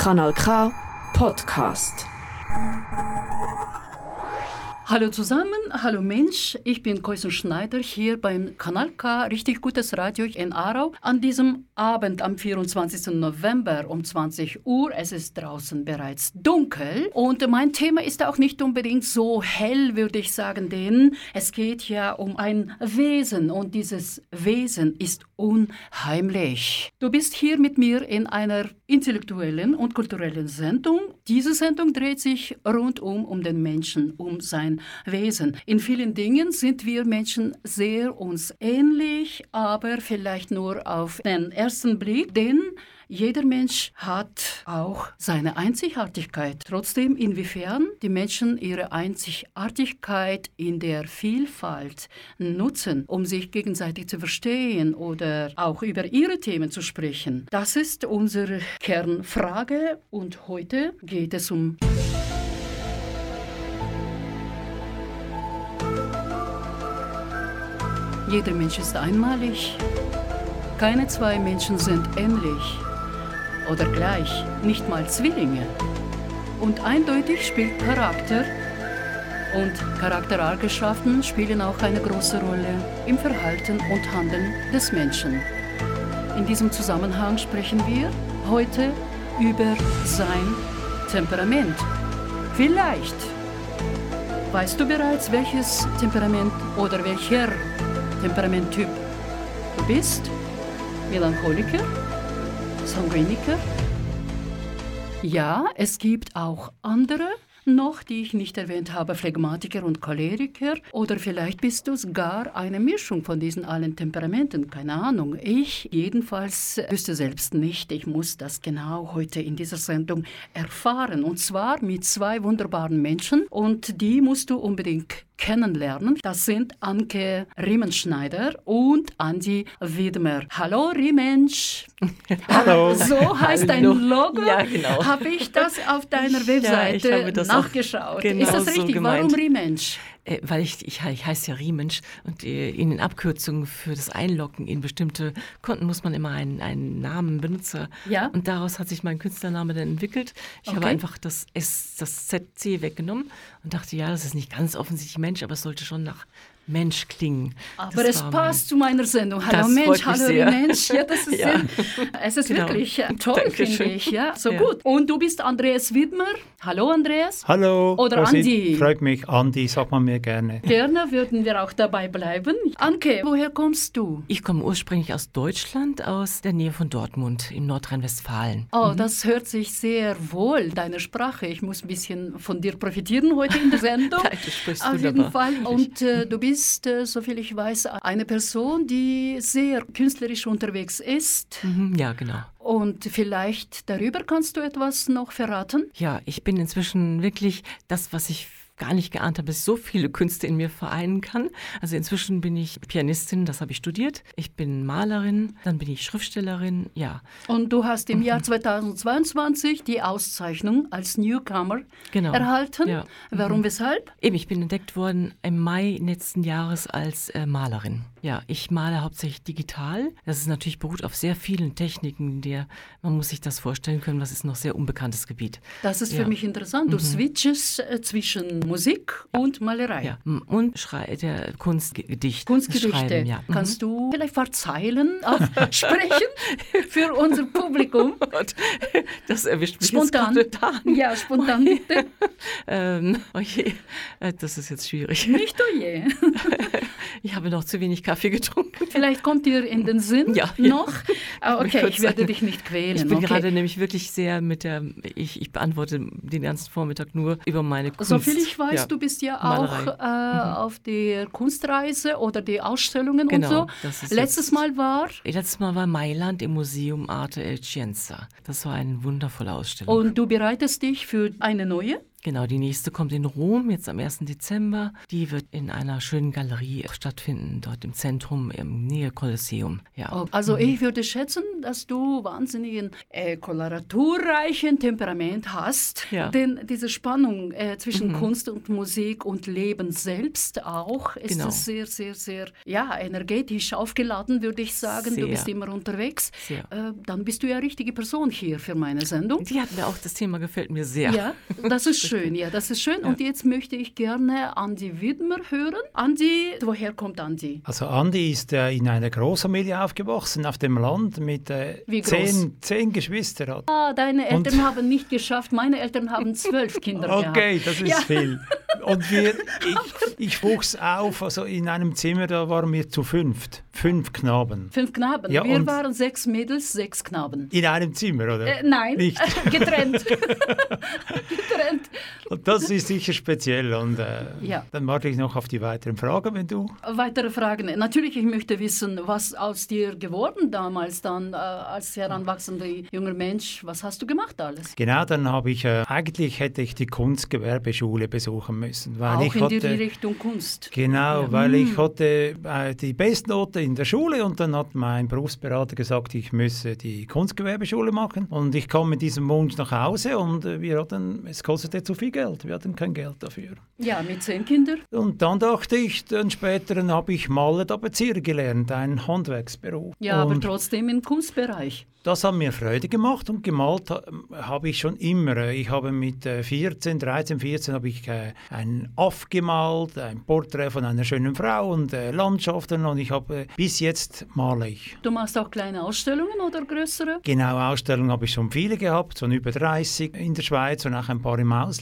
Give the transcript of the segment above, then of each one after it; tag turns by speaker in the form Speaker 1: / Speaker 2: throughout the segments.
Speaker 1: Kanal K Podcast.
Speaker 2: Hallo zusammen, hallo Mensch, ich bin Koisen Schneider hier beim Kanal K, richtig gutes Radio in Aarau. An diesem Abend am 24. November um 20 Uhr, es ist draußen bereits dunkel und mein Thema ist auch nicht unbedingt so hell, würde ich sagen, denn es geht ja um ein Wesen und dieses Wesen ist unheimlich. Du bist hier mit mir in einer intellektuellen und kulturellen Sendung. Diese Sendung dreht sich rundum um den Menschen, um sein Wesen. In vielen Dingen sind wir Menschen sehr uns ähnlich, aber vielleicht nur auf den ersten Blick, denn jeder Mensch hat auch seine Einzigartigkeit. Trotzdem, inwiefern die Menschen ihre Einzigartigkeit in der Vielfalt nutzen, um sich gegenseitig zu verstehen oder auch über ihre Themen zu sprechen, das ist unsere Kernfrage und heute geht es um Jeder Mensch ist einmalig. Keine zwei Menschen sind ähnlich oder gleich, nicht mal Zwillinge. Und eindeutig spielt Charakter und Charaktereigenschaften spielen auch eine große Rolle im Verhalten und Handeln des Menschen. In diesem Zusammenhang sprechen wir heute über sein Temperament. Vielleicht weißt du bereits, welches Temperament oder welcher Temperamenttyp du bist? Melancholiker? Sanguiniker? Ja, es gibt auch andere noch, die ich nicht erwähnt habe, Phlegmatiker und Choleriker. Oder vielleicht bist du gar eine Mischung von diesen allen Temperamenten, keine Ahnung. Ich jedenfalls wüsste selbst nicht. Ich muss das genau heute in dieser Sendung erfahren. Und zwar mit zwei wunderbaren Menschen. Und die musst du unbedingt kennenlernen. Das sind Anke Riemenschneider und Andi Wiedmer. Hallo Riemensch.
Speaker 3: Hallo.
Speaker 2: So heißt dein. Logo.
Speaker 3: Ja, genau.
Speaker 2: Habe ich das auf deiner Webseite
Speaker 3: Ja,
Speaker 2: nachgeschaut.
Speaker 3: genau
Speaker 2: Ist das
Speaker 3: so
Speaker 2: richtig?
Speaker 3: gemeint.
Speaker 2: Warum Riemensch?
Speaker 3: Äh, weil ich, ich, ich heiße ja Riemensch und äh, in den Abkürzungen für das Einloggen in bestimmte Konten muss man immer einen, einen Namen benutzen.
Speaker 2: Ja.
Speaker 3: Und daraus hat sich mein Künstlername dann entwickelt. Ich habe
Speaker 2: Okay.
Speaker 3: einfach das S, das ZC weggenommen und dachte, ja, das ist nicht ganz offensichtlich Mensch, aber es sollte schon nach Mensch klingen.
Speaker 2: Aber
Speaker 3: Das
Speaker 2: es passt zu meiner Sendung. Hallo Mensch, hallo
Speaker 3: sehr.
Speaker 2: Mensch. Ja, das ist,
Speaker 3: Ja.
Speaker 2: es ist
Speaker 3: Genau.
Speaker 2: wirklich äh, toll, finde ich. Ja, so
Speaker 3: Ja.
Speaker 2: gut. Und du bist Andreas Widmer. Hallo Andreas.
Speaker 4: Hallo.
Speaker 2: Oder
Speaker 4: Rosi.
Speaker 2: Andi.
Speaker 4: Freut mich, Andi, sagt man mir gerne.
Speaker 2: Gerne würden wir auch dabei bleiben. Anke, woher kommst du?
Speaker 3: Ich komme ursprünglich aus Deutschland, aus der Nähe von Dortmund in Nordrhein-Westfalen.
Speaker 2: Oh, das hört sich sehr wohl, deine Sprache. Ich muss ein bisschen von dir profitieren heute in der Sendung.
Speaker 3: Nein, du sprichst
Speaker 2: Auf jeden
Speaker 3: wunderbar.
Speaker 2: Fall. Und äh, du bist, äh, soviel ich weiß, eine Person, die sehr künstlerisch unterwegs ist.
Speaker 3: Mhm, ja, genau.
Speaker 2: Und vielleicht darüber kannst du etwas noch verraten?
Speaker 3: Ja, ich bin inzwischen wirklich das, was ich gar nicht geahnt habe, dass ich so viele Künste in mir vereinen kann. Also inzwischen bin ich Pianistin, das habe ich studiert. Ich bin Malerin, dann bin ich Schriftstellerin, ja.
Speaker 2: Und du hast im
Speaker 3: Mhm.
Speaker 2: Jahr 2022 die Auszeichnung als Newcomer
Speaker 3: Genau.
Speaker 2: erhalten.
Speaker 3: Ja.
Speaker 2: Warum, weshalb?
Speaker 3: Eben, ich bin entdeckt worden im Mai letzten Jahres als äh, Malerin. Ja, ich male hauptsächlich digital. Das ist natürlich beruht auf sehr vielen Techniken, der man muss sich das vorstellen können, das ist noch sehr unbekanntes Gebiet.
Speaker 2: Das ist für
Speaker 3: Ja. Mhm.
Speaker 2: mich interessant. Du switchest äh, zwischen Musik und Malerei.
Speaker 3: Ja, und Schrei der Kunstgedicht.
Speaker 2: Kunstgedichte.
Speaker 3: Schreiben, ja. Mhm.
Speaker 2: Kannst du vielleicht ein paar Zeilen sprechen für unser Publikum?
Speaker 3: Gott, das erwischt mich
Speaker 2: Spontan.
Speaker 3: jetzt spontan.
Speaker 2: Ja, spontan bitte.
Speaker 3: Ähm, oh je, äh, das ist jetzt schwierig.
Speaker 2: Nicht oh je.
Speaker 3: Ich habe noch zu wenig Kaffee getrunken.
Speaker 2: Vielleicht kommt dir in den Sinn
Speaker 3: Ja, ja.
Speaker 2: noch. Ah, Okay, ich werde dich nicht quälen.
Speaker 3: Ich bin
Speaker 2: okay.
Speaker 3: gerade nämlich wirklich sehr mit der, ich, ich beantworte den ganzen Vormittag nur über meine Kunst.
Speaker 2: Soviel ich weiß,
Speaker 3: Ja.
Speaker 2: du bist ja auch äh, auf der Kunstreise oder die Ausstellungen
Speaker 3: Genau,
Speaker 2: und so. Letztes Mal war
Speaker 3: Letztes Mal war Mailand im Museum Arte El Scienza. Das war eine wundervolle Ausstellung.
Speaker 2: und du bereitest dich für eine neue.
Speaker 3: Genau, die nächste kommt in Rom, jetzt am 1. Dezember. Die wird in einer schönen Galerie stattfinden, dort im Zentrum, im Nähe Kolosseum. Ja.
Speaker 2: Oh, also mhm. ich würde schätzen, dass du wahnsinnigen äh, koloraturreichen Temperament hast. Ja. Denn diese Spannung äh, zwischen mhm. Kunst und Musik und Leben selbst auch ist genau. sehr, sehr, sehr ja, energetisch aufgeladen, würde ich sagen. Sehr. Du bist immer unterwegs. Äh, dann bist du ja richtige Person hier für meine Sendung.
Speaker 3: Die hat mir auch, das Thema gefällt mir sehr.
Speaker 2: Ja, das ist schön, ja, das ist schön. Ja. Und jetzt möchte ich gerne Andi Widmer hören. Andi, woher kommt Andi?
Speaker 4: Also Andi ist äh, in einer Großfamilie aufgewachsen auf dem Land mit äh, zehn, zehn Geschwistern.
Speaker 2: Ah, deine Eltern Und haben nicht geschafft. Meine Eltern haben zwölf Kinder
Speaker 4: okay,
Speaker 2: gehabt.
Speaker 4: das ist ja. viel. Und wir, ich, ich wuchs auf, also in einem Zimmer, da waren wir zu fünft. Fünf Knaben.
Speaker 2: Fünf Knaben? Ja, wir waren sechs Mädels, sechs Knaben.
Speaker 4: In einem Zimmer, oder?
Speaker 2: Äh, nein,
Speaker 4: Nicht.
Speaker 2: getrennt.
Speaker 4: getrennt. Und das ist sicher speziell. Und äh, ja. dann warte ich noch auf die weiteren Fragen, wenn du...
Speaker 2: Weitere Fragen. Natürlich, ich möchte wissen, was aus dir geworden damals dann, äh, als heranwachsender junger Mensch. Was hast du gemacht alles?
Speaker 4: Genau, dann habe ich, äh, eigentlich hätte ich die Kunstgewerbeschule besuchen müssen.
Speaker 2: Weil Auch
Speaker 4: ich
Speaker 2: in
Speaker 4: hatte,
Speaker 2: die Richtung Kunst?
Speaker 4: Genau, ja. weil ich hm. hatte äh, die Bestnote in der Schule und dann hat mein Berufsberater gesagt, ich müsse die Kunstgewerbeschule machen. Und ich kam mit diesem Wunsch nach Hause und äh, wir hatten, es kostete zu viel Geld. Wir hatten kein Geld dafür.
Speaker 2: Ja, mit zehn Kindern.
Speaker 4: Und dann dachte ich, dann später habe ich Maler Tapezierer gelernt, ein Handwerksberuf.
Speaker 2: Ja, und aber trotzdem im Kunstbereich.
Speaker 4: Das hat mir Freude gemacht und gemalt habe ich schon immer. Ich habe mit 14, 13, 14 habe ich äh, ein Aff gemalt, ein Porträt von einer schönen Frau und äh, Landschaften und ich habe bis jetzt male ich.
Speaker 2: Du machst auch kleine Ausstellungen oder größere?
Speaker 4: Genau, Ausstellungen habe ich schon viele gehabt, schon über 30 in der Schweiz und auch ein paar im Ausland.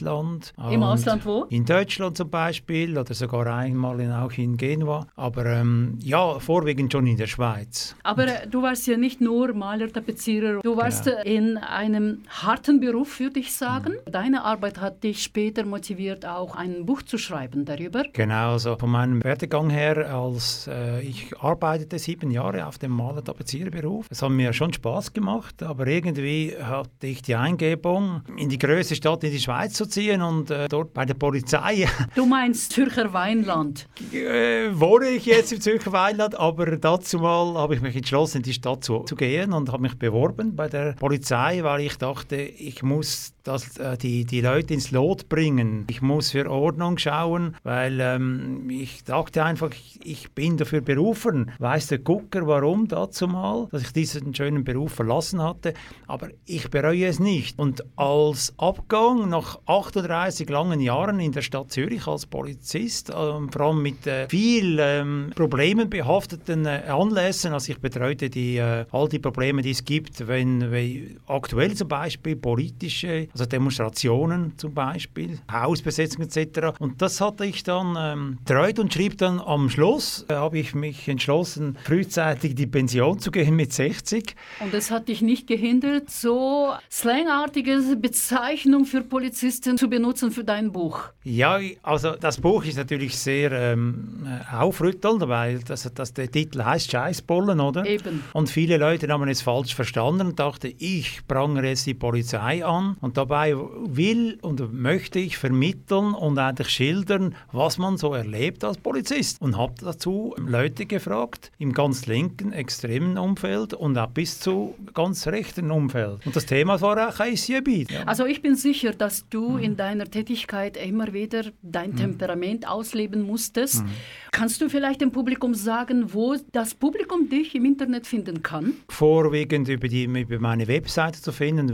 Speaker 2: Im Ausland wo?
Speaker 4: In Deutschland zum Beispiel oder sogar einmal in, auch in Genua. Aber ähm, ja, vorwiegend schon in der Schweiz.
Speaker 2: Aber äh, du warst ja nicht nur Maler, Tapezierer. Du warst genau. in einem harten Beruf, würde ich sagen. Mhm. Deine Arbeit hat dich später motiviert, auch ein Buch zu schreiben darüber.
Speaker 4: Genau, also von meinem Werdegang her, als äh, ich arbeitete sieben Jahre auf dem Maler Tapeziererberuf. Es hat mir schon Spaß gemacht, aber irgendwie hatte ich die Eingebung, in die größte Stadt in die Schweiz zu ziehen und äh, dort bei der Polizei.
Speaker 2: Du meinst Zürcher Weinland?
Speaker 4: Äh, wohne ich jetzt im Zürcher Weinland, aber dazu mal habe ich mich entschlossen, in die Stadt zu, zu gehen und habe mich beworben bei der Polizei, weil ich dachte, ich muss das, äh, die, die Leute ins Lot bringen. Ich muss für Ordnung schauen, weil ähm, ich dachte einfach, ich, ich bin dafür berufen. Weiß der Gucker, warum dazu mal, dass ich diesen schönen Beruf verlassen hatte, aber ich bereue es nicht. Und als Abgang nach 38 langen Jahren in der Stadt Zürich als Polizist, ähm, vor allem mit äh, viel ähm, Problemen behafteten äh, Anlässen, also ich betreute die, äh, all die Probleme, die es gibt, wenn, wenn aktuell zum Beispiel politische, also Demonstrationen zum Beispiel, Hausbesetzung etc. Und das hatte ich dann ähm, treut und schrieb dann am Schluss, äh, habe ich mich entschlossen, frühzeitig die Pension zu gehen mit 60.
Speaker 2: Und das hat dich nicht gehindert, so slangartige Bezeichnung für Polizisten zu benutzen für dein Buch?
Speaker 4: Ja, also das Buch ist natürlich sehr ähm, äh, aufrüttelnd, weil das, das, der Titel heißt Scheißbollen, oder?
Speaker 2: Eben.
Speaker 4: Und viele Leute haben es falsch verstanden und dachten, ich prangere jetzt die Polizei an. Und dabei will und möchte ich vermitteln und eigentlich schildern, was man so erlebt als Polizist. Und habe dazu Leute gefragt, im ganz linken, extremen Umfeld und auch bis zu ganz rechten Umfeld. Und das Thema war auch ICB.
Speaker 2: Ja. Also ich bin sicher, dass du mhm. in deiner Tätigkeit immer wieder dein mhm. Temperament ausleben musstest. Mhm. Kannst du vielleicht dem Publikum sagen, wo das Publikum dich im Internet finden kann?
Speaker 4: Vorwiegend über, die, über meine Webseite zu finden,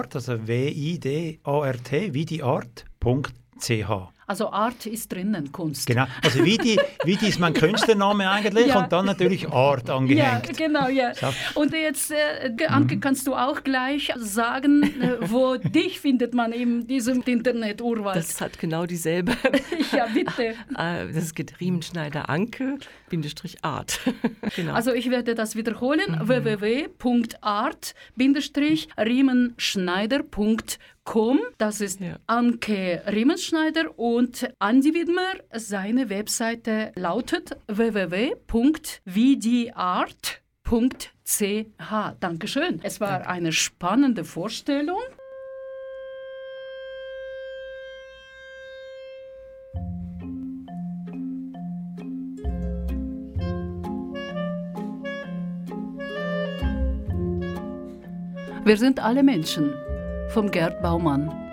Speaker 4: www.vidiart, also W-I-D-A-R-T, vidiart.ch.
Speaker 2: Also Art ist drinnen, Kunst.
Speaker 4: Genau, also Vidi, Vidi ist mein Künstlername eigentlich ja. und dann natürlich Art angehängt.
Speaker 2: Ja, genau, ja. Und jetzt, äh, Anke, mhm. kannst du auch gleich sagen, äh, wo dich findet man in diesem Internet-Urwald?
Speaker 3: Das hat genau dieselbe.
Speaker 2: ja, bitte.
Speaker 3: Ah, das ist Riemenschneider Anke, Bindestrich Art.
Speaker 2: genau. Also ich werde das wiederholen, mhm. www.art-riemenschneider.com. Komm. Das ist ja. Anke Riemenschneider und Andi Widmer. Seine Webseite lautet www.vdart.ch. Dankeschön. Es war eine spannende Vorstellung. Wir sind alle Menschen vom Gerd Baumann.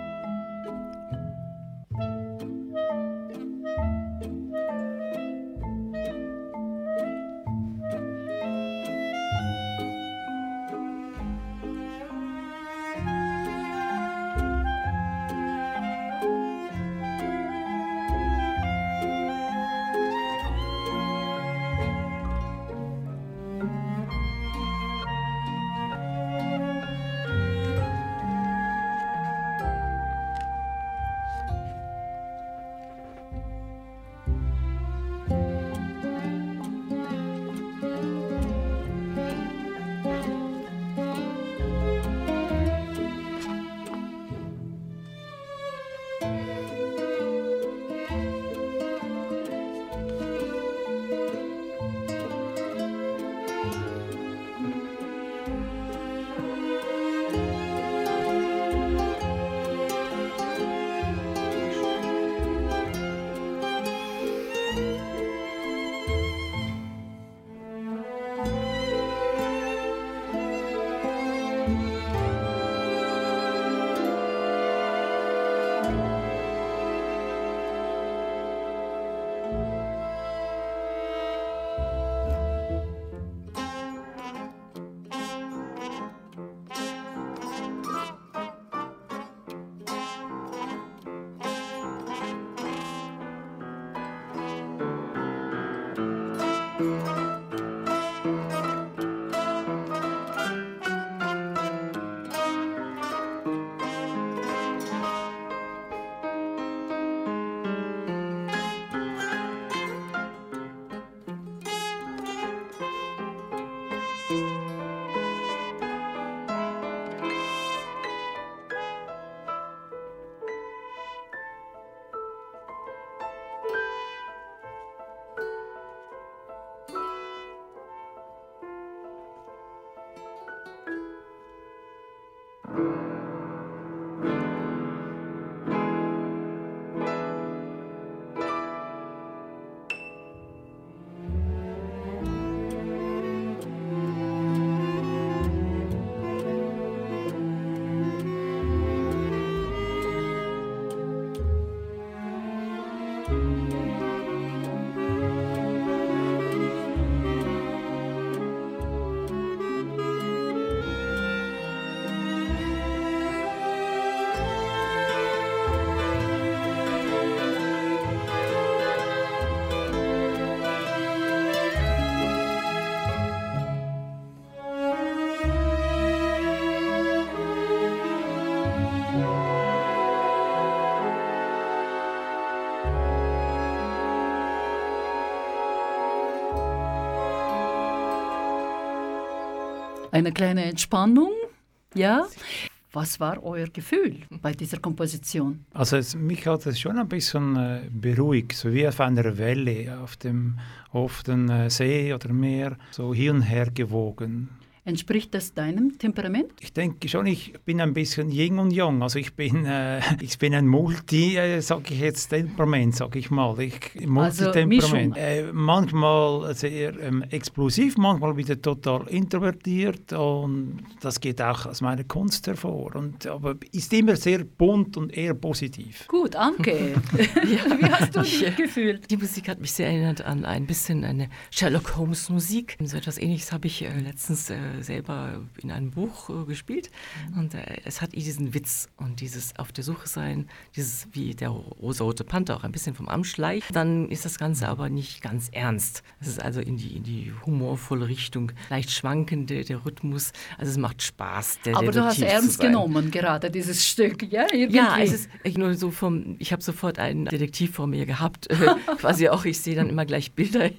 Speaker 2: Eine kleine Entspannung, ja? Was war euer Gefühl bei dieser Komposition?
Speaker 4: Also es, mich hat es schon ein bisschen äh, beruhigt, so wie auf einer Welle auf dem offenen äh, See oder Meer, so hin und her gewogen.
Speaker 2: Entspricht das deinem Temperament?
Speaker 4: Ich denke schon, ich bin ein bisschen Yin und Yang. Also ich bin, äh, ich bin ein Multi, äh, sage ich jetzt, Temperament, sage ich mal. Ich, Multitemperament. Also äh, manchmal sehr ähm, explosiv, manchmal wieder total introvertiert und das geht auch aus meiner Kunst hervor. Und, aber ist immer sehr bunt und eher positiv.
Speaker 2: Gut, Anke. ja. Wie hast du dich gefühlt?
Speaker 3: Die Musik hat mich sehr erinnert an ein bisschen eine Sherlock Holmes Musik. So etwas ähnliches habe ich äh, letztens äh, selber in einem Buch äh, gespielt. Mhm. Und äh, es hat diesen Witz und dieses auf der Suche sein, dieses wie der rosa-rote Panther auch ein bisschen vom Amschleich. Dann ist das Ganze aber nicht ganz ernst. Es ist also in die, in die humorvolle Richtung, leicht schwankende, der Rhythmus. Also es macht Spaß.
Speaker 2: Der aber du hast ernst genommen gerade dieses Stück, ja?
Speaker 3: Irgendwie. Ja, es ist ich nur so vom, ich habe sofort einen Detektiv vor mir gehabt, quasi auch, ich sehe dann immer gleich Bilder.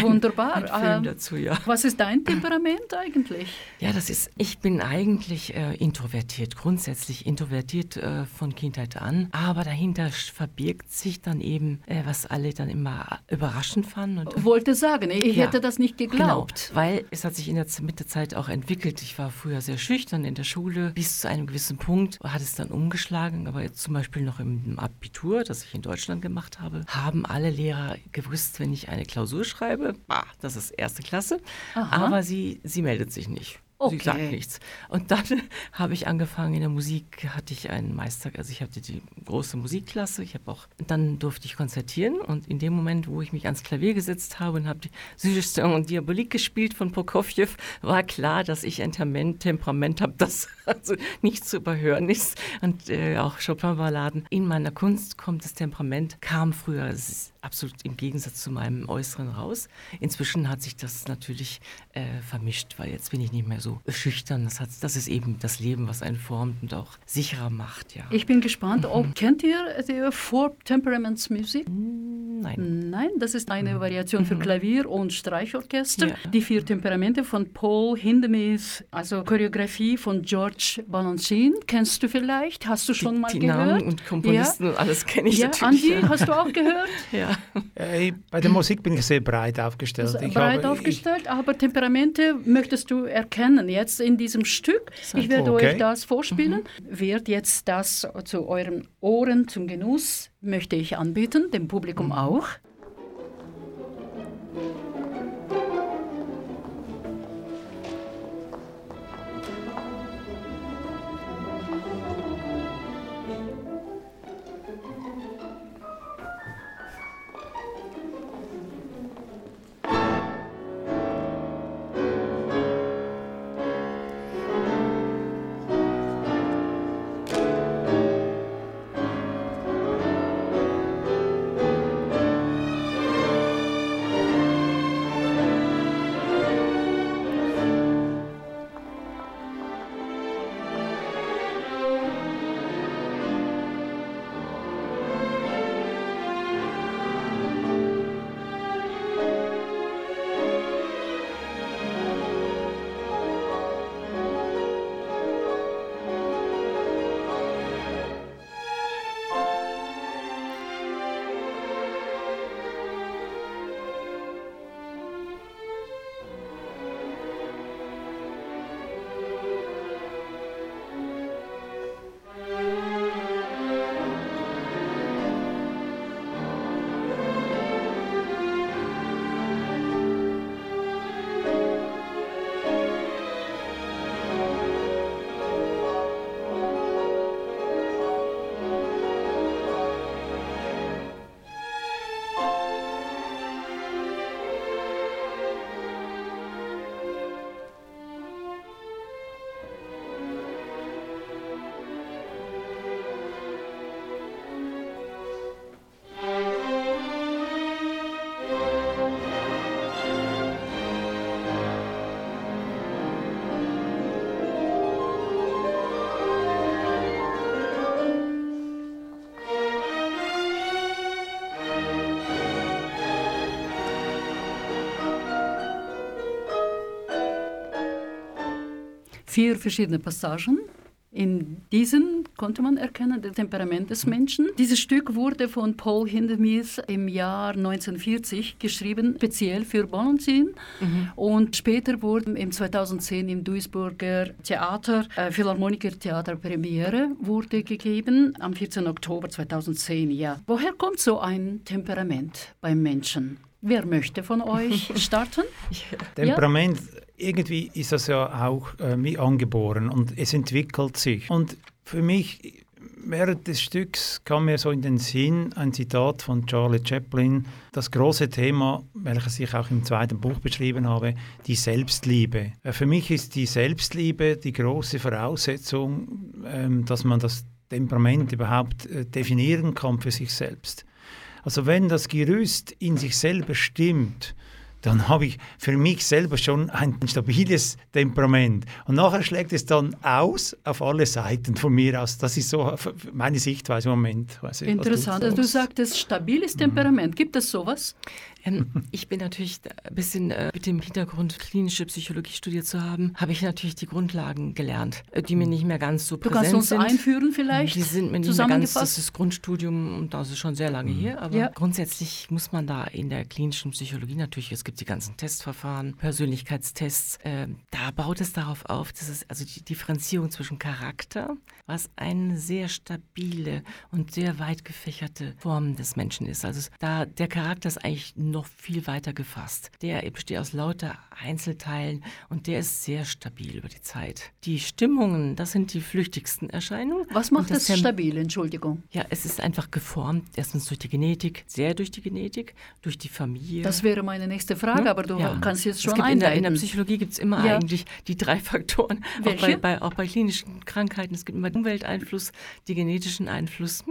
Speaker 2: Wunderbar.
Speaker 3: Ein Film ähm, dazu, ja.
Speaker 2: Was ist dein Temperament? Temperament eigentlich?
Speaker 3: Ja, das ist, ich bin eigentlich äh, introvertiert, grundsätzlich introvertiert äh, von Kindheit an. Aber dahinter verbirgt sich dann eben, äh, was alle dann immer überraschend fanden. Und,
Speaker 2: Wollte sagen, ich ja, hätte das nicht geglaubt.
Speaker 3: Genau, weil es hat sich in der, mit der Zeit auch entwickelt. Ich war früher sehr schüchtern in der Schule. Bis zu einem gewissen Punkt hat es dann umgeschlagen. Aber jetzt zum Beispiel noch im Abitur, das ich in Deutschland gemacht habe, haben alle Lehrer gewusst, wenn ich eine Klausur schreibe, bah, das ist erste Klasse. Aha. Aber sie sie meldet sich nicht. Sie sagt nichts. Und dann habe ich angefangen in der Musik, hatte ich einen Meister, also ich hatte die große Musikklasse, ich habe auch, dann durfte ich konzertieren und in dem Moment, wo ich mich ans Klavier gesetzt habe und habe die Süßeste und Diabolik gespielt von Prokofjew, war klar, dass ich ein Temperament habe, das also nicht zu überhören ist. Und äh, auch Chopin-Balladen. In meiner Kunst kommt das Temperament, kam früher, absolut im Gegensatz zu meinem Äußeren raus. Inzwischen hat sich das natürlich äh, vermischt, weil jetzt bin ich nicht mehr so schüchtern. Das, hat, das ist eben das Leben, was einen formt und auch sicherer macht. Ja.
Speaker 2: Ich bin gespannt. Oh, kennt ihr die Four Temperaments Music?
Speaker 3: Nein.
Speaker 2: Nein, das ist eine Variation für Klavier und Streichorchester.
Speaker 3: Ja.
Speaker 2: Die vier Temperamente von Paul Hindemith, also Choreografie von George Balanchine. Kennst du vielleicht? Hast du schon
Speaker 3: die,
Speaker 2: mal
Speaker 3: die
Speaker 2: gehört?
Speaker 3: Namen und Komponisten und alles kenne ich
Speaker 2: ja,
Speaker 3: natürlich.
Speaker 2: Andi, hast du auch gehört?
Speaker 3: ja.
Speaker 4: Äh, bei der Musik bin ich sehr breit aufgestellt. Ich
Speaker 2: breit
Speaker 4: habe-
Speaker 2: aufgestellt, aber Temperamente möchtest du erkennen jetzt in diesem Stück. Ich werde
Speaker 4: Okay.
Speaker 2: euch das vorspielen. Wird jetzt das zu euren Ohren zum Genuss möchte ich anbieten, dem Publikum auch. Vier verschiedene Passagen. In diesen konnte man erkennen das Temperament des Menschen. Dieses Stück wurde von Paul Hindemith im Jahr 1940 geschrieben, speziell für Balanchine. Und später wurde im 2010 im Duisburger Theater, äh, Philharmoniker Theater Premiere, wurde gegeben, am 14. Oktober 2010. Ja. Woher kommt so ein Temperament beim Menschen? Wer möchte von euch starten?
Speaker 4: Temperament, irgendwie ist das ja auch äh, wie angeboren und es entwickelt sich. Und für mich, während des Stücks kam mir so in den Sinn ein Zitat von Charlie Chaplin, das große Thema, welches ich auch im zweiten Buch beschrieben habe, die Selbstliebe. Äh, für mich ist die Selbstliebe die große Voraussetzung, ähm, dass man das Temperament überhaupt äh, definieren kann für sich selbst. Also wenn das Gerüst in sich selber stimmt, dann habe ich für mich selber schon ein stabiles Temperament. Und nachher schlägt es dann aus auf alle Seiten von mir aus. Das ist so meine Sichtweise im Moment.
Speaker 2: Interessant. Also du sagtest stabiles Temperament. Gibt es sowas?
Speaker 3: Ähm, ich bin natürlich ein bisschen äh, mit dem Hintergrund, klinische Psychologie studiert zu haben, habe ich natürlich die Grundlagen gelernt, äh, die mir nicht mehr ganz so
Speaker 2: Du
Speaker 3: präsent
Speaker 2: kannst uns
Speaker 3: sind.
Speaker 2: einführen vielleicht?
Speaker 3: Die sind mir nicht mehr ganz, das ist Grundstudium und das ist schon sehr lange her, aber
Speaker 2: Ja.
Speaker 3: grundsätzlich muss man da in der klinischen Psychologie natürlich, es gibt die ganzen Testverfahren, Persönlichkeitstests, äh, da baut es darauf auf, dass es also die Differenzierung zwischen Charakter, was eine sehr stabile und sehr weit gefächerte Form des Menschen ist. Also es- da der Charakter ist eigentlich noch viel weiter gefasst. Der besteht aus lauter Einzelteilen und der ist sehr stabil über die Zeit. Die Stimmungen, das sind die flüchtigsten Erscheinungen.
Speaker 2: Was macht
Speaker 3: das
Speaker 2: es stabil, Entschuldigung?
Speaker 3: Ja, es ist einfach geformt, erstens durch die Genetik, sehr durch die Genetik, durch die Familie.
Speaker 2: Das wäre meine nächste Frage, ja? aber du ja. kannst jetzt schon
Speaker 3: in der, in der, Psychologie gibt es immer ja. eigentlich die drei Faktoren. Welche? Auch bei, bei, auch bei klinischen Krankheiten. Es gibt immer Umwelteinfluss, die genetischen Einfluss,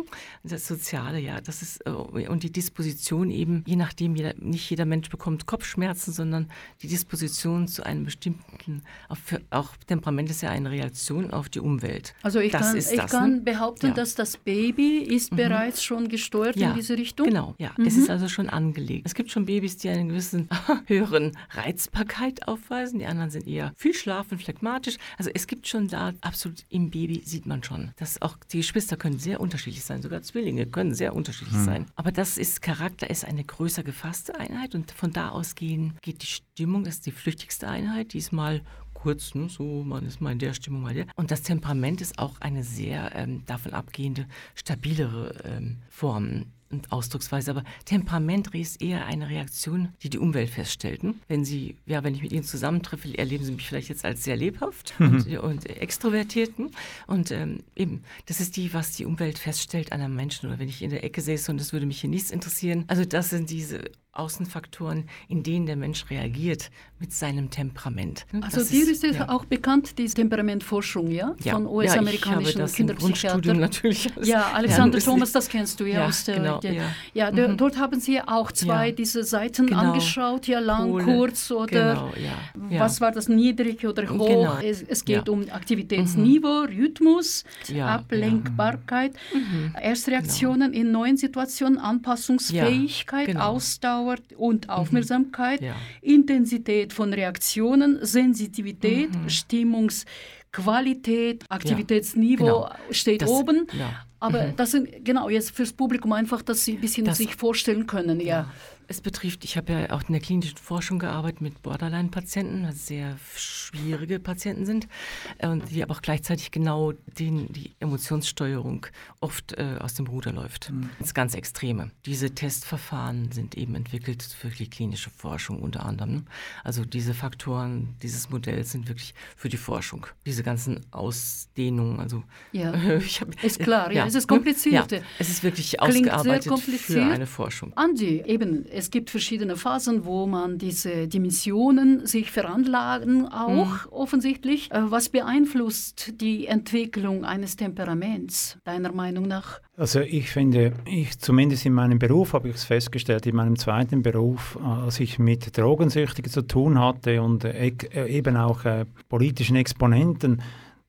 Speaker 3: das Soziale, ja, das ist, äh, und die Disposition eben, je nachdem, jeder, nicht jeder Mensch bekommt Kopfschmerzen, sondern die Disposition zu einem bestimmten, auch, für, auch Temperament ist ja eine Reaktion auf die Umwelt.
Speaker 2: Also ich das kann, ich das, kann ne? behaupten, ja. dass das Baby ist mhm. bereits schon gesteuert ja, in diese Richtung?
Speaker 3: Genau, ja. Mhm. Es ist also schon angelegt. Es gibt schon Babys, die einen gewissen höheren Reizbarkeit aufweisen, die anderen sind eher viel schlafen, phlegmatisch. Also es gibt schon da absolut im Baby sieht man schon, dass auch die Geschwister können sehr unterschiedlich sein, sogar Zwillinge können sehr unterschiedlich mhm. sein. Aber das ist Charakter ist eine größer gefasste Einheit und von da aus gehen geht die Stimmung, das ist die flüchtigste Einheit, diesmal kurz, ne, so man ist mal in der Stimmung, mal der. Und das Temperament ist auch eine sehr ähm, davon abgehende, stabilere ähm, Form und Ausdrucksweise, aber Temperament ist eher eine Reaktion, die die Umwelt feststellt. Wenn Sie, ja, wenn ich mit Ihnen zusammentreffe, erleben Sie mich vielleicht jetzt als sehr lebhaft mhm. und, und extrovertiert. Hm? Und ähm, eben, das ist die, was die Umwelt feststellt an einem Menschen. Oder wenn ich in der Ecke säße und das würde mich hier nichts interessieren. Also das sind diese Außenfaktoren, in denen der Mensch reagiert mit seinem Temperament.
Speaker 2: Also dir ist, ist ja. auch bekannt, diese Temperamentforschung, ja?
Speaker 3: ja. Von US-amerikanischen ja, Kinderpsychiatern. natürlich.
Speaker 2: Ja, Alexander Thomas, das kennst du ja, aus der, genau, der ja. mhm. dort haben sie auch zwei diese Seiten genau. angeschaut, ja, lang, Pole. kurz oder genau, was war das, niedrig oder hoch. Genau. Es, es, geht um Aktivitätsniveau, mhm. Rhythmus, Ablenkbarkeit, mhm. Erstreaktionen genau. in neuen Situationen, Anpassungsfähigkeit, genau. Ausdauer und mhm. Aufmerksamkeit, Intensität von Reaktionen, Sensitivität, mhm. Stimmungsqualität, Aktivitätsniveau ja, genau. steht das, oben. Ja. Aber mhm. das sind genau jetzt fürs Publikum einfach, dass sie ein bisschen das, sich vorstellen können. Ja.
Speaker 3: Es betrifft, ich habe ja auch in der klinischen Forschung gearbeitet mit Borderline-Patienten, was sehr schwierige Patienten sind äh, und die aber auch gleichzeitig genau den, die Emotionssteuerung oft äh, aus dem Ruder läuft. Mhm. Das ganz extreme. Diese Testverfahren sind eben entwickelt für die klinische Forschung unter anderem. Also diese Faktoren dieses Modells sind wirklich für die Forschung. Diese ganzen Ausdehnungen, also
Speaker 2: ja. hab, ist klar, ja, ja, es ist kompliziert. Ja,
Speaker 3: es ist wirklich Klingt ausgearbeitet für eine Forschung.
Speaker 2: Andi, eben es gibt verschiedene Phasen, wo man diese Dimensionen sich veranlagen, auch mhm. offensichtlich. Äh, was beeinflusst die Entwicklung eines Temperaments, deiner Meinung nach?
Speaker 4: Also ich finde, ich zumindest in meinem Beruf habe ich es festgestellt, in meinem zweiten Beruf, als ich mit Drogensüchtigen zu tun hatte und äh, äh, eben auch äh, politischen Exponenten,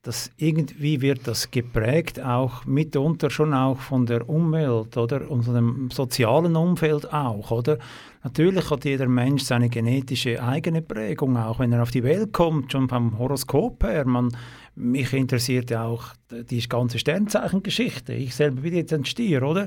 Speaker 4: dass irgendwie wird das geprägt, auch mitunter schon auch von der Umwelt oder und von dem sozialen Umfeld auch, oder? Natürlich hat jeder Mensch seine genetische eigene Prägung, auch wenn er auf die Welt kommt, schon vom Horoskop her. Man, mich interessiert ja auch die ganze Sternzeichengeschichte. Ich selber bin jetzt ein Stier, oder?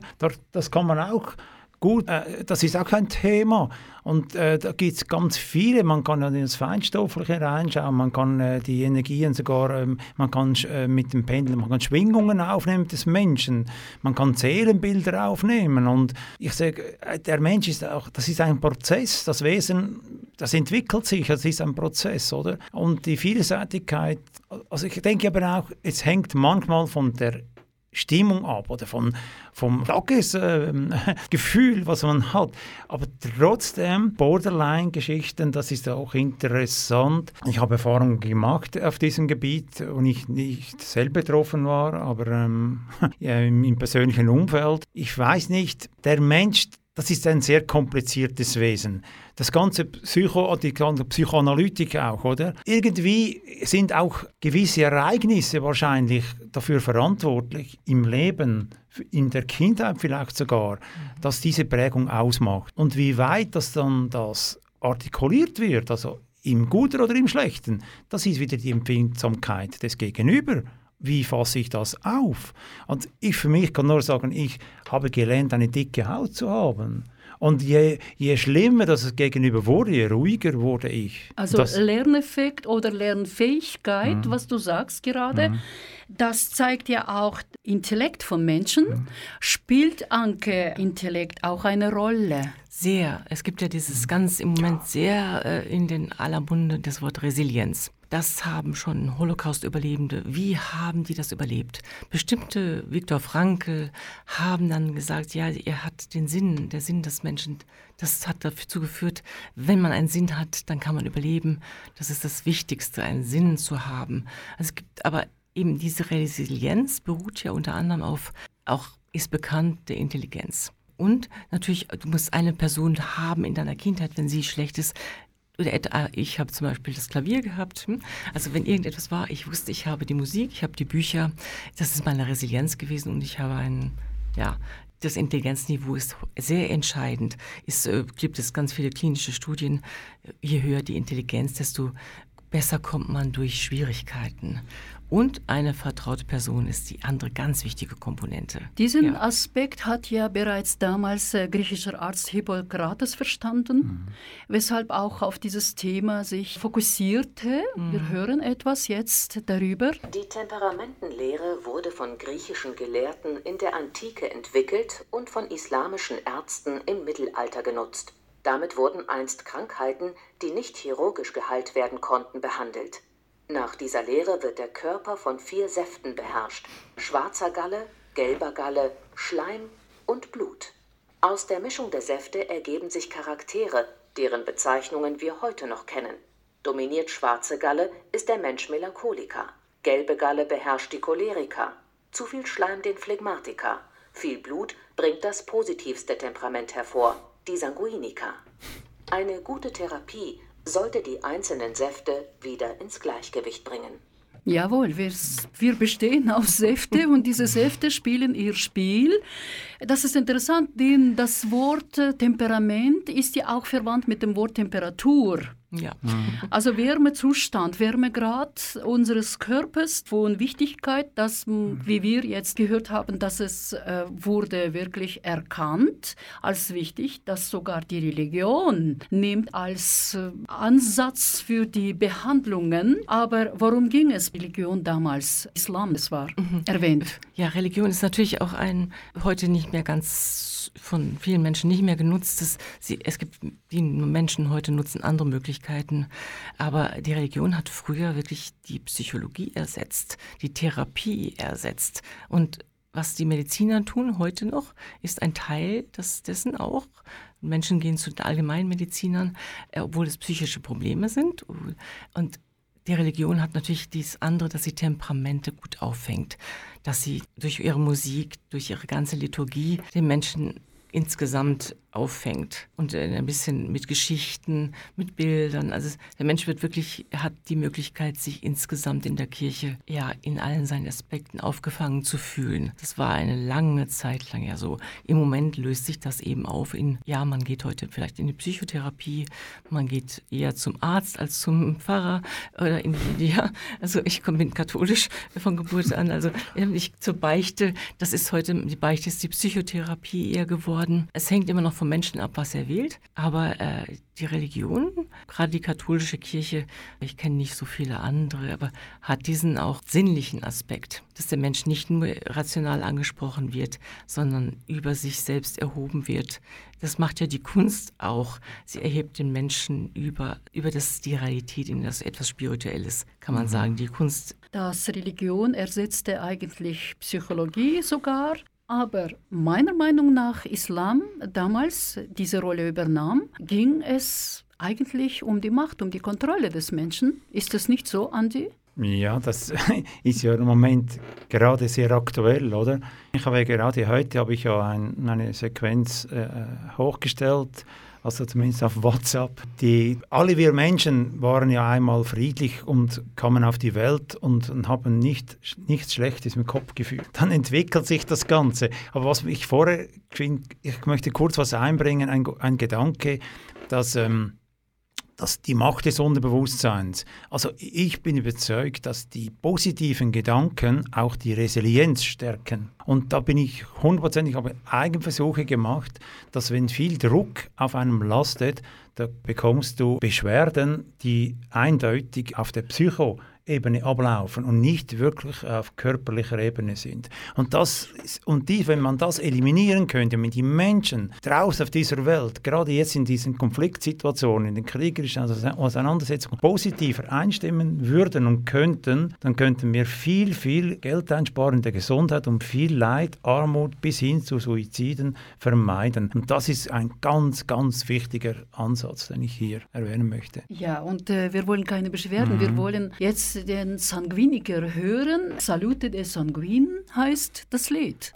Speaker 4: Das kann man auch gut, äh, das ist auch ein Thema. Und äh, da gibt es ganz viele. Man kann ja in das Feinstoffliche reinschauen, man kann äh, die Energien sogar, ähm, man kann äh, mit dem Pendel, man kann Schwingungen aufnehmen des Menschen, man kann Seelenbilder aufnehmen. Und ich sage, äh, der Mensch ist auch, das ist ein Prozess, das Wesen, das entwickelt sich, das ist ein Prozess, oder? Und die Vielseitigkeit, also ich denke aber auch, es hängt manchmal von der Stimmung ab oder von, vom Tagesgefühl, äh, was man hat. Aber trotzdem, Borderline-Geschichten, das ist auch interessant. Ich habe Erfahrungen gemacht auf diesem Gebiet, wo ich nicht selber betroffen war, aber ähm, ja, im persönlichen Umfeld. Ich weiß nicht, der Mensch, das ist ein sehr kompliziertes Wesen. Das ganze Psycho, die ganze Psychoanalytik auch, oder? Irgendwie sind auch gewisse Ereignisse wahrscheinlich dafür verantwortlich im Leben, in der Kindheit vielleicht sogar, dass diese Prägung ausmacht. Und wie weit das dann das artikuliert wird, also im Guten oder im Schlechten, das ist wieder die Empfindsamkeit des Gegenüber wie fasse ich das auf? Und ich für mich kann nur sagen, ich habe gelernt, eine dicke Haut zu haben. Und je, je schlimmer das gegenüber wurde, je ruhiger wurde ich.
Speaker 2: Also
Speaker 4: das,
Speaker 2: Lerneffekt oder Lernfähigkeit, mhm. was du sagst gerade, mhm. das zeigt ja auch Intellekt von Menschen. Mhm. Spielt Anke-Intellekt auch eine Rolle?
Speaker 3: Sehr. Es gibt ja dieses ganz im Moment sehr äh, in den aller Munde das Wort Resilienz. Das haben schon Holocaust-Überlebende. Wie haben die das überlebt? Bestimmte Viktor Frankl haben dann gesagt, ja, er hat den Sinn, der Sinn des Menschen. Das hat dazu geführt, wenn man einen Sinn hat, dann kann man überleben. Das ist das Wichtigste, einen Sinn zu haben. Also es gibt aber eben diese Resilienz beruht ja unter anderem auf, auch ist bekannt, der Intelligenz. Und natürlich, du musst eine Person haben in deiner Kindheit, wenn sie schlecht ist, ah, ich habe zum Beispiel das Klavier gehabt. Hm? Also wenn irgendetwas war, ich wusste, ich habe die Musik, ich habe die Bücher. Das ist meine Resilienz gewesen und ich habe ein, ja, das Intelligenzniveau ist sehr entscheidend. Es äh, gibt es ganz viele klinische Studien. Je höher die Intelligenz, desto besser kommt man durch Schwierigkeiten. Und eine vertraute Person ist die andere ganz wichtige Komponente.
Speaker 2: Diesen ja. Aspekt hat ja bereits damals äh, griechischer Arzt Hippokrates verstanden, mhm. weshalb auch auf dieses Thema sich fokussierte. Mhm. Wir hören etwas jetzt darüber.
Speaker 5: Die Temperamentenlehre wurde von griechischen Gelehrten in der Antike entwickelt und von islamischen Ärzten im Mittelalter genutzt. Damit wurden einst Krankheiten, die nicht chirurgisch geheilt werden konnten, behandelt. Nach dieser Lehre wird der Körper von vier Säften beherrscht: schwarzer Galle, gelber Galle, Schleim und Blut. Aus der Mischung der Säfte ergeben sich Charaktere, deren Bezeichnungen wir heute noch kennen. Dominiert schwarze Galle, ist der Mensch Melancholiker. Gelbe Galle beherrscht die Choleriker. Zu viel Schleim den Phlegmatiker. Viel Blut bringt das positivste Temperament hervor, die Sanguiniker. Eine gute Therapie sollte die einzelnen Säfte wieder ins Gleichgewicht bringen.
Speaker 2: Jawohl, wir, wir bestehen aus Säfte und diese Säfte spielen ihr Spiel. Das ist interessant, denn das Wort Temperament ist ja auch verwandt mit dem Wort Temperatur. Ja. Mhm. Also Wärmezustand, Wärmegrad unseres Körpers von Wichtigkeit, dass, wie wir jetzt gehört haben, dass es äh, wurde wirklich erkannt als wichtig, dass sogar die Religion nimmt als äh, Ansatz für die Behandlungen. Aber worum ging es Religion damals? Islam, das war mhm. erwähnt.
Speaker 3: Ja, Religion ist natürlich auch ein heute nicht mehr ganz von vielen Menschen nicht mehr genutzt. Das, sie, es gibt, die Menschen heute nutzen andere Möglichkeiten. Aber die Religion hat früher wirklich die Psychologie ersetzt, die Therapie ersetzt. Und was die Mediziner tun heute noch, ist ein Teil des, dessen auch. Menschen gehen zu Allgemeinmedizinern, äh, obwohl es psychische Probleme sind. Und die Religion hat natürlich dies andere, dass sie Temperamente gut auffängt, dass sie durch ihre Musik, durch ihre ganze Liturgie den Menschen insgesamt auffängt und äh, ein bisschen mit Geschichten, mit Bildern. Also der Mensch wird wirklich, hat die Möglichkeit, sich insgesamt in der Kirche ja in allen seinen Aspekten aufgefangen zu fühlen. Das war eine lange Zeit lang ja so. Im Moment löst sich das eben auf in, ja, man geht heute vielleicht in die Psychotherapie, man geht eher zum Arzt als zum Pfarrer oder in die, ja, also ich bin katholisch von Geburt an, also ich zur Beichte, das ist heute, die Beichte ist die Psychotherapie eher geworden. Es hängt immer noch vom vom Menschen ab, was er wählt. Aber äh, die Religion, gerade die katholische Kirche, ich kenne nicht so viele andere, aber hat diesen auch sinnlichen Aspekt, dass der Mensch nicht nur rational angesprochen wird, sondern über sich selbst erhoben wird. Das macht ja die Kunst auch. Sie erhebt den Menschen über, über das, die Realität in das etwas Spirituelles, kann man mhm. sagen. Die Kunst.
Speaker 2: Das Religion ersetzte eigentlich Psychologie sogar. Aber meiner Meinung nach Islam damals diese Rolle übernahm, ging es eigentlich um die Macht, um die Kontrolle des Menschen. Ist das nicht so, Andi?
Speaker 4: Ja, das ist ja im Moment gerade sehr aktuell, oder? Ich habe gerade heute habe ich ja ein, eine Sequenz äh, hochgestellt also zumindest auf WhatsApp. Die, alle wir Menschen waren ja einmal friedlich und kamen auf die Welt und, und haben nicht, nichts Schlechtes im Kopf gefühlt. Dann entwickelt sich das Ganze. Aber was ich vorher, ich möchte kurz was einbringen, ein, ein Gedanke, dass ähm, dass die Macht des Unterbewusstseins. Also ich bin überzeugt, dass die positiven Gedanken auch die Resilienz stärken. Und da bin ich hundertprozentig, habe Eigenversuche gemacht, dass wenn viel Druck auf einem lastet, da bekommst du Beschwerden, die eindeutig auf der Psycho Ebene ablaufen und nicht wirklich auf körperlicher Ebene sind. Und, das, und die, wenn man das eliminieren könnte, wenn die Menschen draußen auf dieser Welt, gerade jetzt in diesen Konfliktsituationen, in den kriegerischen Auseinandersetzungen, positiver einstimmen würden und könnten, dann könnten wir viel, viel Geld einsparen in der Gesundheit und viel Leid, Armut bis hin zu Suiziden vermeiden. Und das ist ein ganz, ganz wichtiger Ansatz, den ich hier erwähnen möchte.
Speaker 6: Ja, und äh, wir wollen keine Beschwerden. Mhm. Wir wollen jetzt den Sanguiniker hören. Salute de Sanguin heißt das Lied.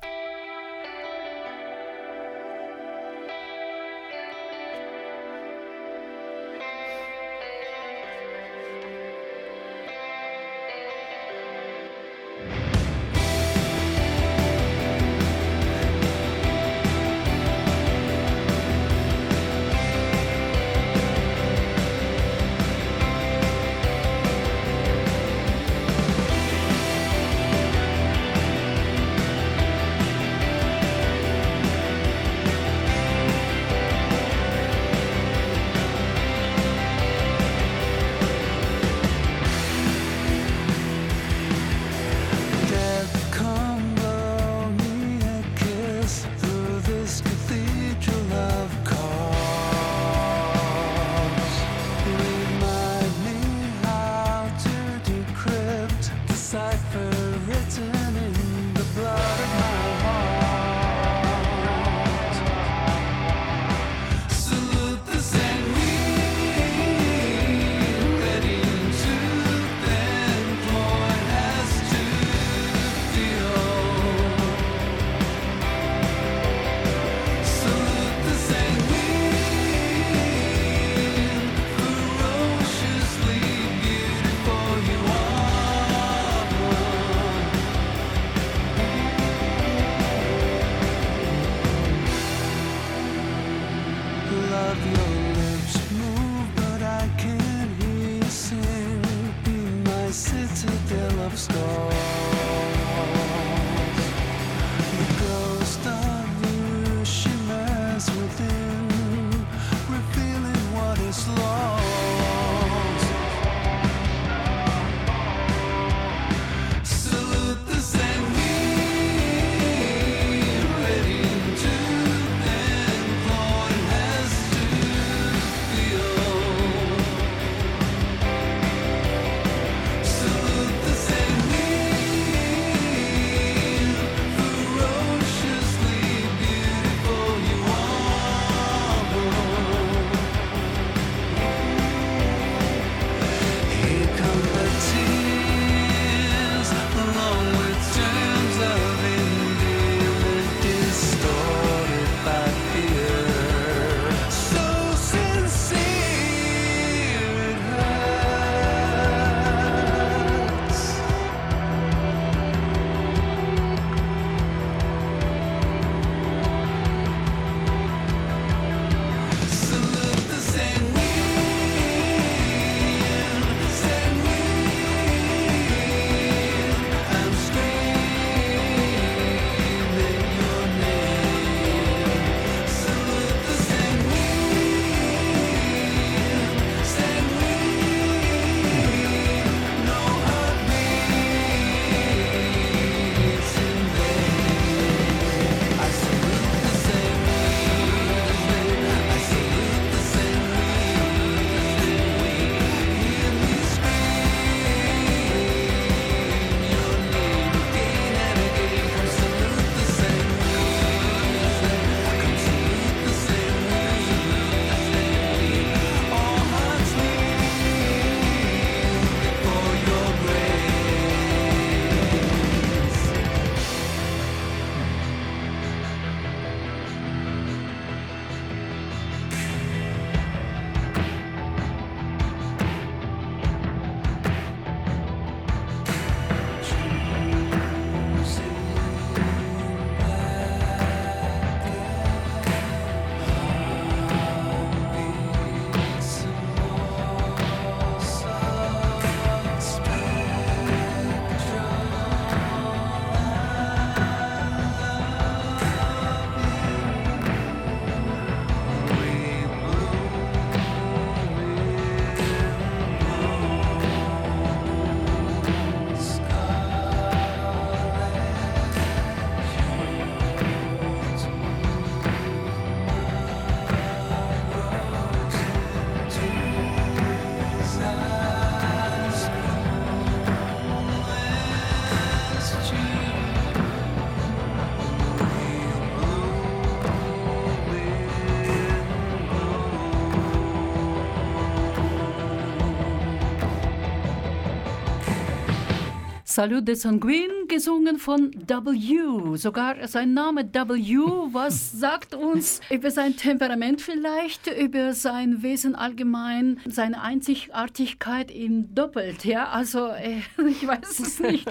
Speaker 2: Salut de Sanguin, gesungen von W. Sogar sein Name W, was sagt uns über sein Temperament vielleicht, über sein Wesen allgemein, seine Einzigartigkeit im Doppelt. Ja, also äh, ich weiß es nicht.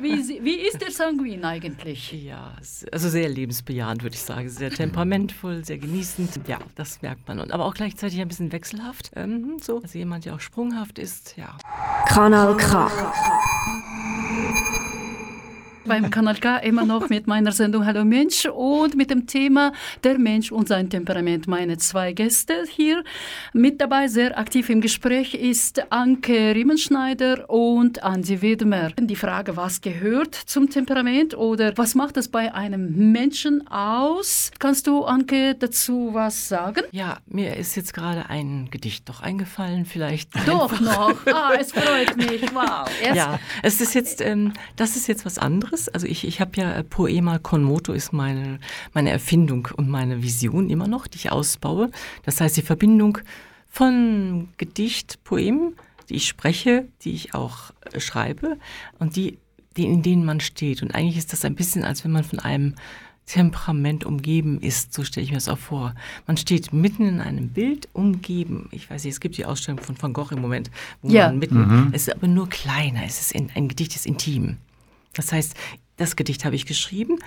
Speaker 2: Wie, wie ist der Sanguin eigentlich?
Speaker 3: Ja, also sehr lebensbejahend, würde ich sagen. Sehr temperamentvoll, sehr genießend. Ja, das merkt man. Und aber auch gleichzeitig ein bisschen wechselhaft. Ähm, so, also jemand, der auch sprunghaft ist, ja.
Speaker 1: Kanal K
Speaker 2: beim Kanal K immer noch mit meiner Sendung Hallo Mensch und mit dem Thema der Mensch und sein Temperament. Meine zwei Gäste hier mit dabei, sehr aktiv im Gespräch, ist Anke Riemenschneider und Andi Widmer. Die Frage, was gehört zum Temperament oder was macht es bei einem Menschen aus? Kannst du, Anke, dazu was sagen?
Speaker 3: Ja, mir ist jetzt gerade ein Gedicht doch eingefallen, vielleicht.
Speaker 2: Doch noch. Ah, es freut mich. Wow.
Speaker 3: Erst ja, es ist jetzt, ähm, das ist jetzt was anderes anderes. Also ich, ich habe ja äh, Poema con moto ist meine, meine Erfindung und meine Vision immer noch, die ich ausbaue. Das heißt die Verbindung von Gedicht, Poem, die ich spreche, die ich auch äh, schreibe und die, die, in denen man steht. Und eigentlich ist das ein bisschen, als wenn man von einem Temperament umgeben ist, so stelle ich mir das auch vor. Man steht mitten in einem Bild umgeben. Ich weiß nicht, es gibt die Ausstellung von Van Gogh im Moment, wo ja. man mitten, mhm. es ist aber nur kleiner, es ist in, ein Gedicht ist intim. Das heißt, das Gedicht habe ich geschrieben,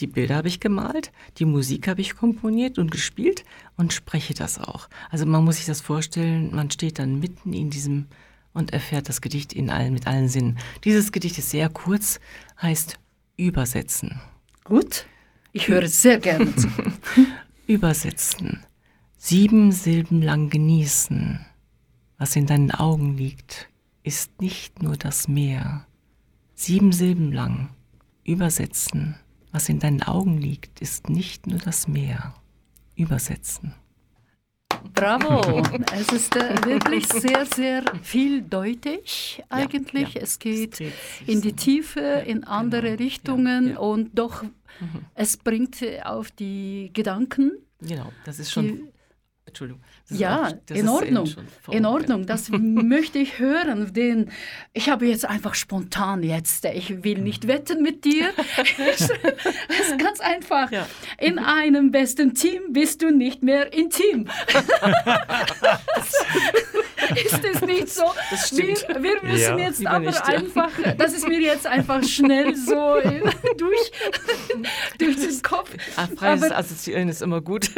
Speaker 3: die Bilder habe ich gemalt, die Musik habe ich komponiert und gespielt und spreche das auch. Also man muss sich das vorstellen, man steht dann mitten in diesem und erfährt das Gedicht in allen, mit allen Sinnen. Dieses Gedicht ist sehr kurz, heißt Übersetzen.
Speaker 2: Gut, ich höre es sehr gerne zu.
Speaker 3: Übersetzen. Sieben Silben lang genießen. Was in deinen Augen liegt, ist nicht nur das Meer sieben Silben lang übersetzen. Was in deinen Augen liegt, ist nicht nur das Meer. Übersetzen.
Speaker 2: Bravo! Es ist äh, wirklich sehr, sehr vieldeutig eigentlich. Ja, ja. Es geht in die Tiefe, in andere genau. Richtungen ja, und doch, mhm. es bringt auf die Gedanken.
Speaker 3: Genau, das ist schon. Die, Entschuldigung.
Speaker 2: Ja, in Ordnung. In Ordnung, das möchte ich hören. Denn ich habe jetzt einfach spontan jetzt, ich will nicht wetten mit dir. Es ist ganz einfach. Ja. In einem besten Team bist du nicht mehr intim. ist es nicht so?
Speaker 3: Das stimmt.
Speaker 2: Wir, wir müssen ja, jetzt aber nicht, einfach, das ist mir jetzt einfach schnell so durch, durch den Kopf.
Speaker 3: Ach, freies Assoziieren ist immer gut.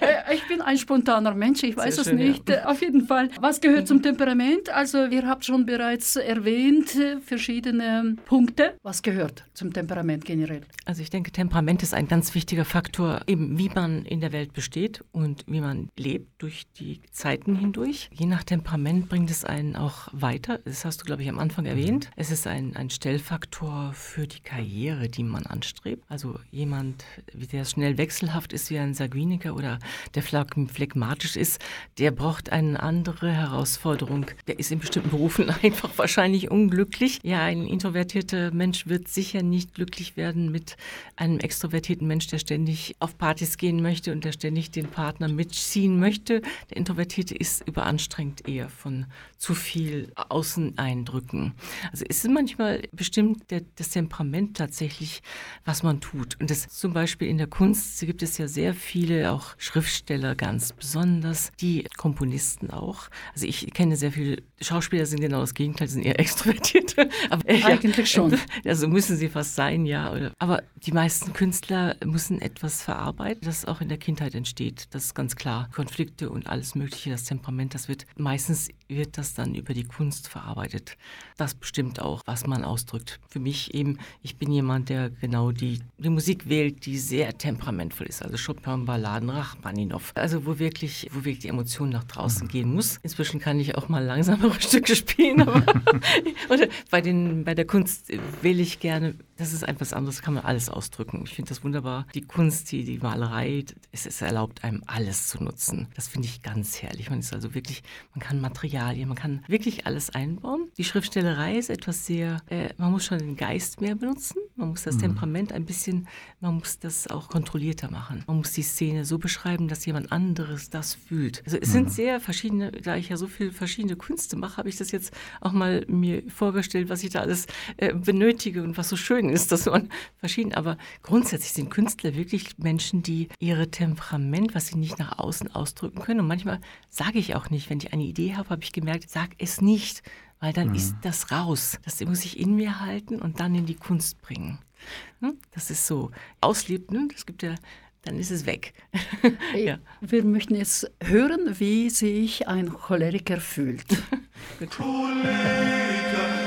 Speaker 2: Äh, ich bin ein spontaner Mensch, ich weiß es nicht. Ja. Auf jeden Fall. Was gehört zum Temperament? Also, ihr habt schon bereits erwähnt, äh, verschiedene Punkte. Was gehört zum Temperament generell?
Speaker 3: Also, ich denke, Temperament ist ein ganz wichtiger Faktor, eben wie man in der Welt besteht und wie man lebt durch die Zeiten hindurch. Je nach Temperament bringt es einen auch weiter. Das hast du, glaube ich, am Anfang erwähnt. Es ist ein, ein Stellfaktor für die Karriere, die man anstrebt. Also, jemand, der schnell wechselhaft ist wie ein Sanguiniker oder der phlegmatisch ist, der braucht eine andere Herausforderung. Der ist in bestimmten Berufen einfach wahrscheinlich unglücklich. Ja, ein introvertierter Mensch wird sicher nicht glücklich werden mit einem extrovertierten Mensch, der ständig auf Partys gehen möchte und der ständig den Partner mitziehen möchte. Der Introvertierte ist überanstrengt eher von zu viel Außeneindrücken. Also es ist manchmal bestimmt der, das Temperament tatsächlich, was man tut. Und das zum Beispiel in der Kunst gibt es ja sehr viele auch Schriftsteller ganz besonders, die Komponisten auch. Also ich kenne sehr viele Schauspieler, sind genau das Gegenteil, sind eher Extrovertierte.
Speaker 2: Aber, äh, Eigentlich ja, schon.
Speaker 3: Also müssen sie fast sein, ja. Aber die meisten Künstler müssen etwas verarbeiten, das auch in der Kindheit entsteht. Das ist ganz klar. Konflikte und alles Mögliche, das Temperament, das wird meistens wird das dann über die Kunst verarbeitet. Das bestimmt auch, was man ausdrückt. Für mich eben, ich bin jemand, der genau die, die Musik wählt, die sehr temperamentvoll ist. Also Chopin, Balladen, Rachmaninoff. Also wo wirklich, wo wirklich die Emotion nach draußen gehen muss. Inzwischen kann ich auch mal langsamere Stücke spielen. Aber oder bei, den, bei der Kunst will ich gerne, das ist etwas anderes, kann man alles ausdrücken. Ich finde das wunderbar. Die Kunst, die, die Malerei, es ist erlaubt, einem alles zu nutzen. Das finde ich ganz herrlich. Man ist also wirklich, man kann Materialien, man kann wirklich alles einbauen. Die Schriftstellerei ist etwas sehr, äh, man muss schon den Geist mehr benutzen. Man muss das mhm. Temperament ein bisschen, man muss das auch kontrollierter machen. Man muss die Szene so beschreiben, dass jemand anderes das fühlt. Also es mhm. sind sehr verschiedene, da ich ja so viele verschiedene Künste mache, habe ich das jetzt auch mal mir vorgestellt, was ich da alles äh, benötige und was so schön ist, dass man verschieden, aber grundsätzlich sind Künstler wirklich Menschen, die ihre Temperament, was sie nicht nach außen ausdrücken können und manchmal sage ich auch nicht, wenn ich eine Idee habe, habe ich gemerkt, sag es nicht, weil dann mhm. ist das raus. Das muss ich in mir halten und dann in die Kunst bringen. Ne? Das ist so. Auslebt, ne? das gibt ja dann ist es weg.
Speaker 7: ja. Wir möchten jetzt hören, wie sich ein Choleriker fühlt. Choleriker.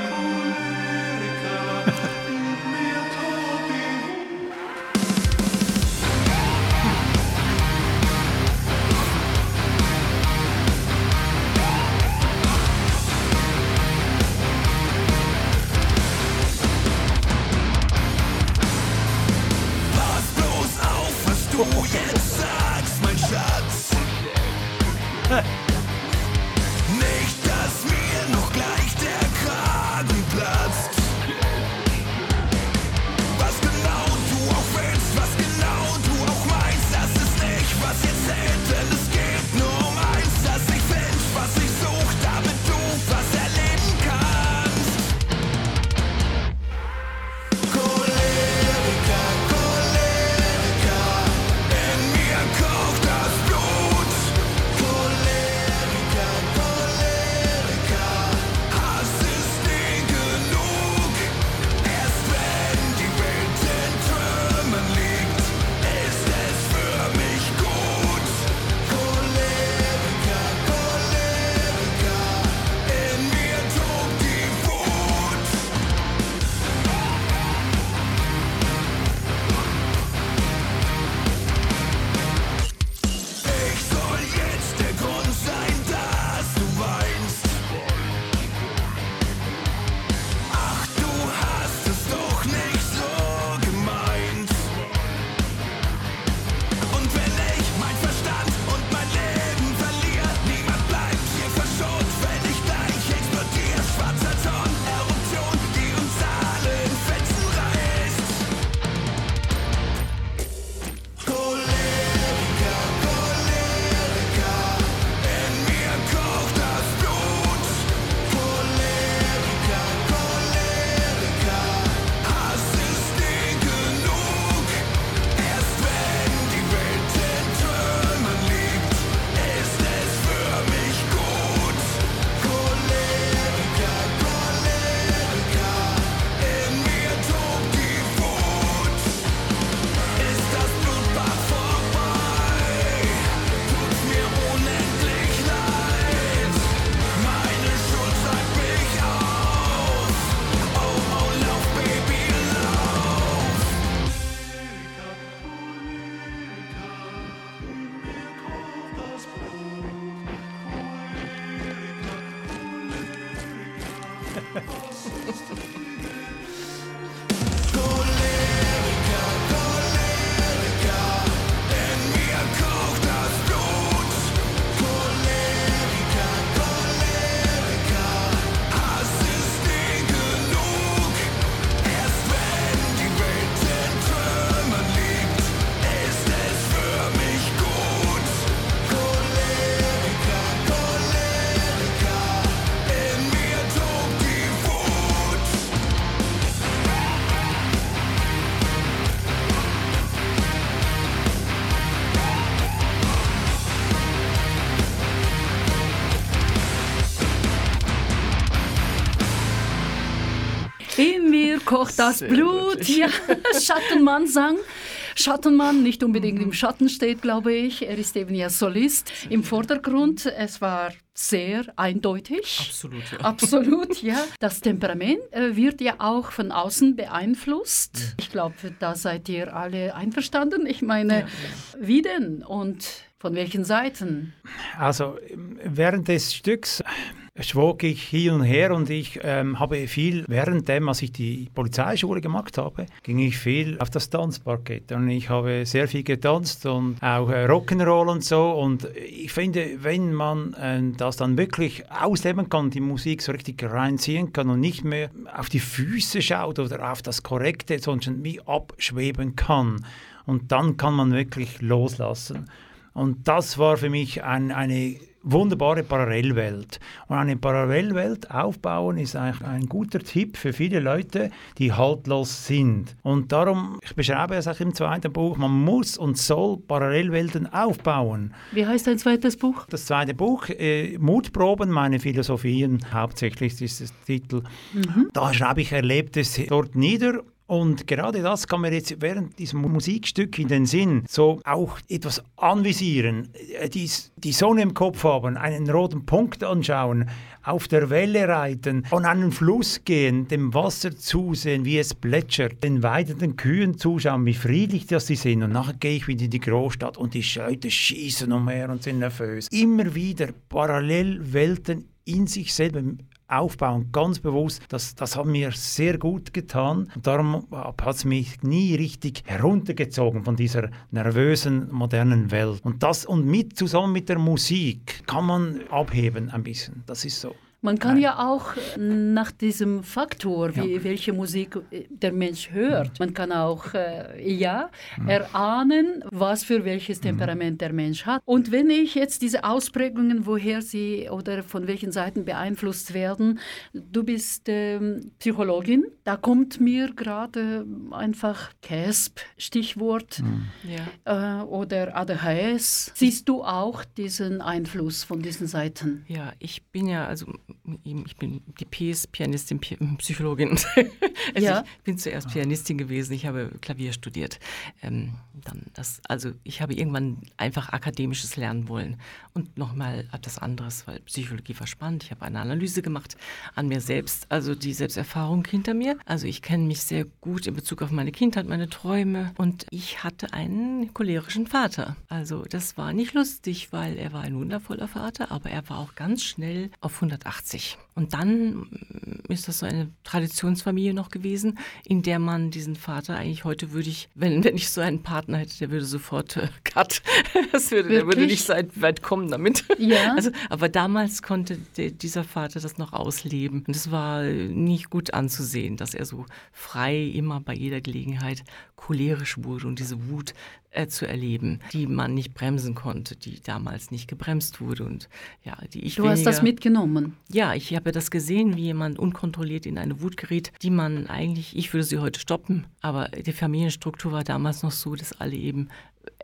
Speaker 7: Kocht das Sehr Blut. Ja, Schattenmann sang. Schattenmann nicht unbedingt im Schatten steht, glaube ich. Er ist eben ja Solist im Vordergrund. Es war sehr eindeutig.
Speaker 3: Absolut, ja.
Speaker 7: Absolut, ja. Das Temperament äh, wird ja auch von außen beeinflusst. Ja. Ich glaube, da seid ihr alle einverstanden. Ich meine, ja, wie denn und von welchen Seiten?
Speaker 4: Also während des Stücks schwog ich hin und her und ich ähm, habe viel, währenddem, als ich die Polizeischule gemacht habe, ging ich viel auf das Tanzparkett. Und ich habe sehr viel getanzt und auch äh, Rock'n'Roll und so. Und ich finde, wenn man äh, das dann wirklich ausleben kann, die Musik so richtig reinziehen kann und nicht mehr auf die Füße schaut oder auf das Korrekte, sondern wie abschweben kann. Und dann kann man wirklich loslassen. Und das war für mich ein, eine wunderbare Parallelwelt. Und eine Parallelwelt aufbauen ist eigentlich ein guter Tipp für viele Leute, die haltlos sind. Und darum, ich beschreibe es auch im zweiten Buch, man muss und soll Parallelwelten aufbauen.
Speaker 2: Wie heißt dein zweites Buch?
Speaker 4: Das zweite Buch, äh, Mutproben, meine Philosophien, hauptsächlich ist der Titel. Mhm. Da schreibe ich Erlebtes dort nieder und gerade das kann man jetzt während diesem Musikstück in den Sinn so auch etwas anvisieren, die, die Sonne im Kopf haben, einen roten Punkt anschauen, auf der Welle reiten, an einen Fluss gehen, dem Wasser zusehen, wie es plätschert, den weidenden Kühen zuschauen, wie friedlich das sie sind. Und nachher gehe ich wieder in die Großstadt und die Leute schießen umher und sind nervös. Immer wieder Parallelwelten in sich selber aufbauen, ganz bewusst. Das, das hat mir sehr gut getan. Und darum hat es mich nie richtig heruntergezogen von dieser nervösen, modernen Welt. Und das und mit zusammen mit der Musik kann man abheben ein bisschen. Das ist so.
Speaker 2: Man kann Nein. ja auch nach diesem Faktor, wie, ja. welche Musik äh, der Mensch hört, man kann auch äh, ja, erahnen, was für welches mhm. Temperament der Mensch hat. Und wenn ich jetzt diese Ausprägungen, woher sie oder von welchen Seiten beeinflusst werden, du bist ähm, Psychologin, da kommt mir gerade einfach CASP, Stichwort, mhm. ja. äh, oder ADHS. Siehst du auch diesen Einfluss von diesen Seiten?
Speaker 3: Ja, ich bin ja, also ich bin die PS, Pianistin, Psychologin. also ja. Ich bin zuerst Pianistin gewesen, ich habe Klavier studiert. Ähm, dann das, also ich habe irgendwann einfach akademisches lernen wollen und nochmal etwas anderes, weil Psychologie war spannend. Ich habe eine Analyse gemacht an mir selbst, also die Selbsterfahrung hinter mir. Also ich kenne mich sehr gut in Bezug auf meine Kindheit, meine Träume und ich hatte einen cholerischen Vater. Also das war nicht lustig, weil er war ein wundervoller Vater, aber er war auch ganz schnell auf 180. Und dann ist das so eine Traditionsfamilie noch gewesen, in der man diesen Vater eigentlich heute würde ich, wenn, wenn ich so einen Partner hätte, der würde sofort äh, cut. Das würde, der würde nicht so weit kommen damit. Ja. Also, aber damals konnte der, dieser Vater das noch ausleben. Und es war nicht gut anzusehen, dass er so frei immer bei jeder Gelegenheit cholerisch wurde und diese Wut äh, zu erleben, die man nicht bremsen konnte, die damals nicht gebremst wurde und ja, die ich
Speaker 2: Du
Speaker 3: weniger,
Speaker 2: hast das mitgenommen.
Speaker 3: Ja, ich habe das gesehen, wie jemand unkontrolliert in eine Wut geriet, die man eigentlich, ich würde sie heute stoppen, aber die Familienstruktur war damals noch so, dass alle eben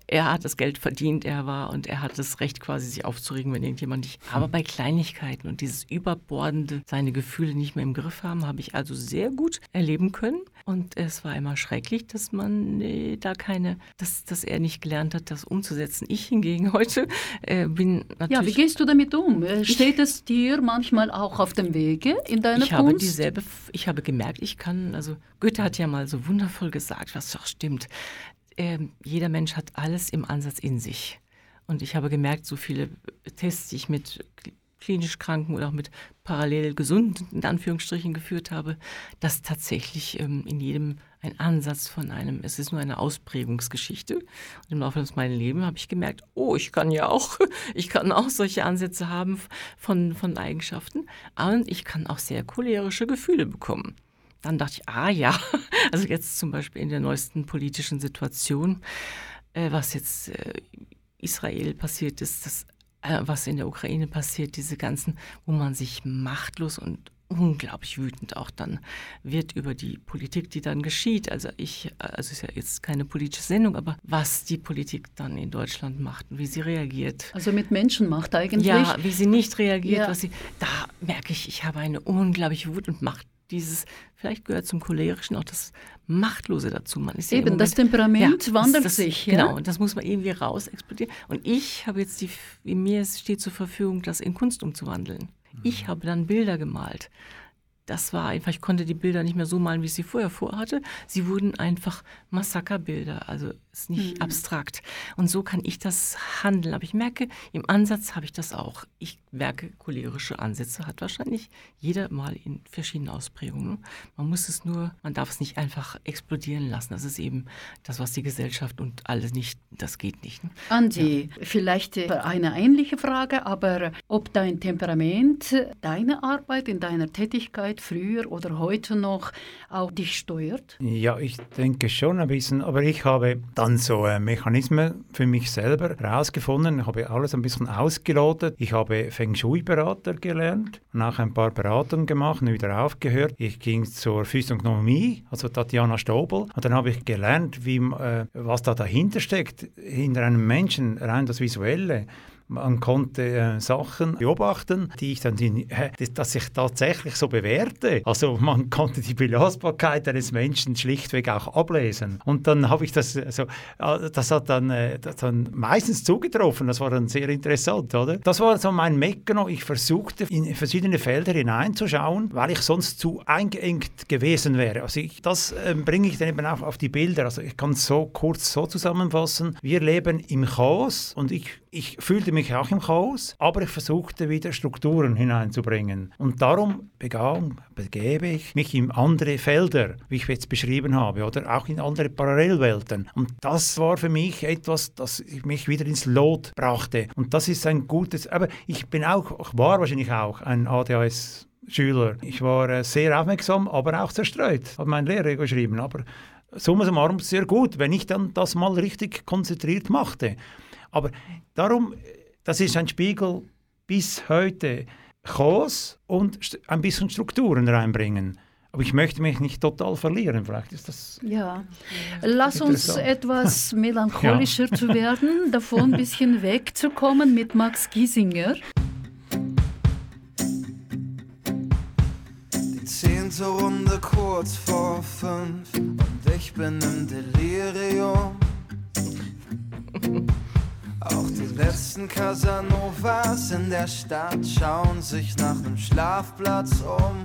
Speaker 3: er hat das Geld verdient, er war und er hat das Recht quasi sich aufzuregen, wenn irgendjemand nicht. Aber bei Kleinigkeiten und dieses überbordende, seine Gefühle nicht mehr im Griff haben, habe ich also sehr gut erleben können. Und es war immer schrecklich, dass man äh, da keine, dass, dass er nicht gelernt hat, das umzusetzen. Ich hingegen heute äh, bin natürlich.
Speaker 2: Ja, wie gehst du damit um? Äh, steht es dir manchmal auch auf dem Wege in deiner
Speaker 3: ich Kunst? Habe dieselbe, ich habe gemerkt, ich kann, also Goethe hat ja mal so wundervoll gesagt, was doch stimmt äh, jeder Mensch hat alles im Ansatz in sich. Und ich habe gemerkt, so viele Tests, die ich mit klinisch Kranken oder auch mit parallel gesunden, in Anführungsstrichen, geführt habe, dass tatsächlich ähm, in jedem ein Ansatz von einem, es ist nur eine Ausprägungsgeschichte. Und im Laufe meines Lebens habe ich gemerkt, oh, ich kann ja auch, ich kann auch solche Ansätze haben von, von Eigenschaften. Und ich kann auch sehr cholerische Gefühle bekommen dann dachte ich, ah ja, also jetzt zum Beispiel in der neuesten politischen Situation, äh, was jetzt äh, Israel passiert ist, das, äh, was in der Ukraine passiert, diese ganzen, wo man sich machtlos und unglaublich wütend auch dann wird über die Politik, die dann geschieht. Also ich, also ist ja jetzt keine politische Sendung, aber was die Politik dann in Deutschland macht und wie sie reagiert.
Speaker 2: Also mit Menschenmacht eigentlich.
Speaker 3: Ja, wie sie nicht reagiert, ja. was sie, da merke ich, ich habe eine unglaubliche Wut und Macht dieses, vielleicht gehört zum Cholerischen auch das Machtlose dazu.
Speaker 2: Man ist ja Eben, Moment, das Temperament ja, wandelt
Speaker 3: das,
Speaker 2: sich.
Speaker 3: Ja? Genau, und das muss man irgendwie raus explodieren. Und ich habe jetzt die, mir steht zur Verfügung, das in Kunst umzuwandeln. Mhm. Ich habe dann Bilder gemalt das war einfach, ich konnte die Bilder nicht mehr so malen, wie ich sie vorher vorhatte. Sie wurden einfach Massakerbilder, also ist nicht mhm. abstrakt. Und so kann ich das handeln. Aber ich merke, im Ansatz habe ich das auch. Ich merke, cholerische Ansätze hat wahrscheinlich jeder mal in verschiedenen Ausprägungen. Man muss es nur, man darf es nicht einfach explodieren lassen. Das ist eben das, was die Gesellschaft und alles nicht, das geht nicht. Ne?
Speaker 2: Andi, ja. vielleicht eine ähnliche Frage, aber ob dein Temperament, deine Arbeit in deiner Tätigkeit früher oder heute noch auch dich steuert?
Speaker 4: Ja, ich denke schon ein bisschen, aber ich habe dann so äh, Mechanismen für mich selber herausgefunden. Ich habe alles ein bisschen ausgelotet. Ich habe Feng Shui-Berater gelernt, nach ein paar Beratungen gemacht und wieder aufgehört. Ich ging zur Physiognomie, also Tatjana Stobel, und dann habe ich gelernt, wie, äh, was da dahinter steckt, hinter einem Menschen, rein das Visuelle. Man konnte äh, Sachen beobachten, die ich dann, die, äh, dass ich tatsächlich so bewerte. Also man konnte die Belastbarkeit eines Menschen schlichtweg auch ablesen. Und dann habe ich das, also, das hat dann, äh, das dann meistens zugetroffen. Das war dann sehr interessant, oder? Das war so mein Mechanismus. Ich versuchte in verschiedene Felder hineinzuschauen, weil ich sonst zu eingeengt gewesen wäre. Also ich, das ähm, bringe ich dann eben auch auf die Bilder. Also ich kann es so kurz so zusammenfassen. Wir leben im Chaos und ich ich fühlte mich auch im Chaos, aber ich versuchte wieder Strukturen hineinzubringen. Und darum begann, begebe ich mich in andere Felder, wie ich jetzt beschrieben habe, oder auch in andere Parallelwelten. Und das war für mich etwas, das mich wieder ins Lot brachte. Und das ist ein gutes, aber ich bin auch, ich war wahrscheinlich auch ein ADHS Schüler. Ich war äh, sehr aufmerksam, aber auch zerstreut, hat mein Lehrer geschrieben. Aber summa summarum sehr gut, wenn ich dann das mal richtig konzentriert machte. Aber darum, das ist ein Spiegel bis heute. Chaos und ein bisschen Strukturen reinbringen. Aber ich möchte mich nicht total verlieren. Vielleicht ist das.
Speaker 2: Ja. Lass uns etwas melancholischer ja. zu werden, davon ein bisschen wegzukommen mit Max Giesinger.
Speaker 7: Die zehnte Runde kurz vor fünf und ich bin im Delirium. Auch die letzten Casanovas in der Stadt schauen sich nach nem Schlafplatz um.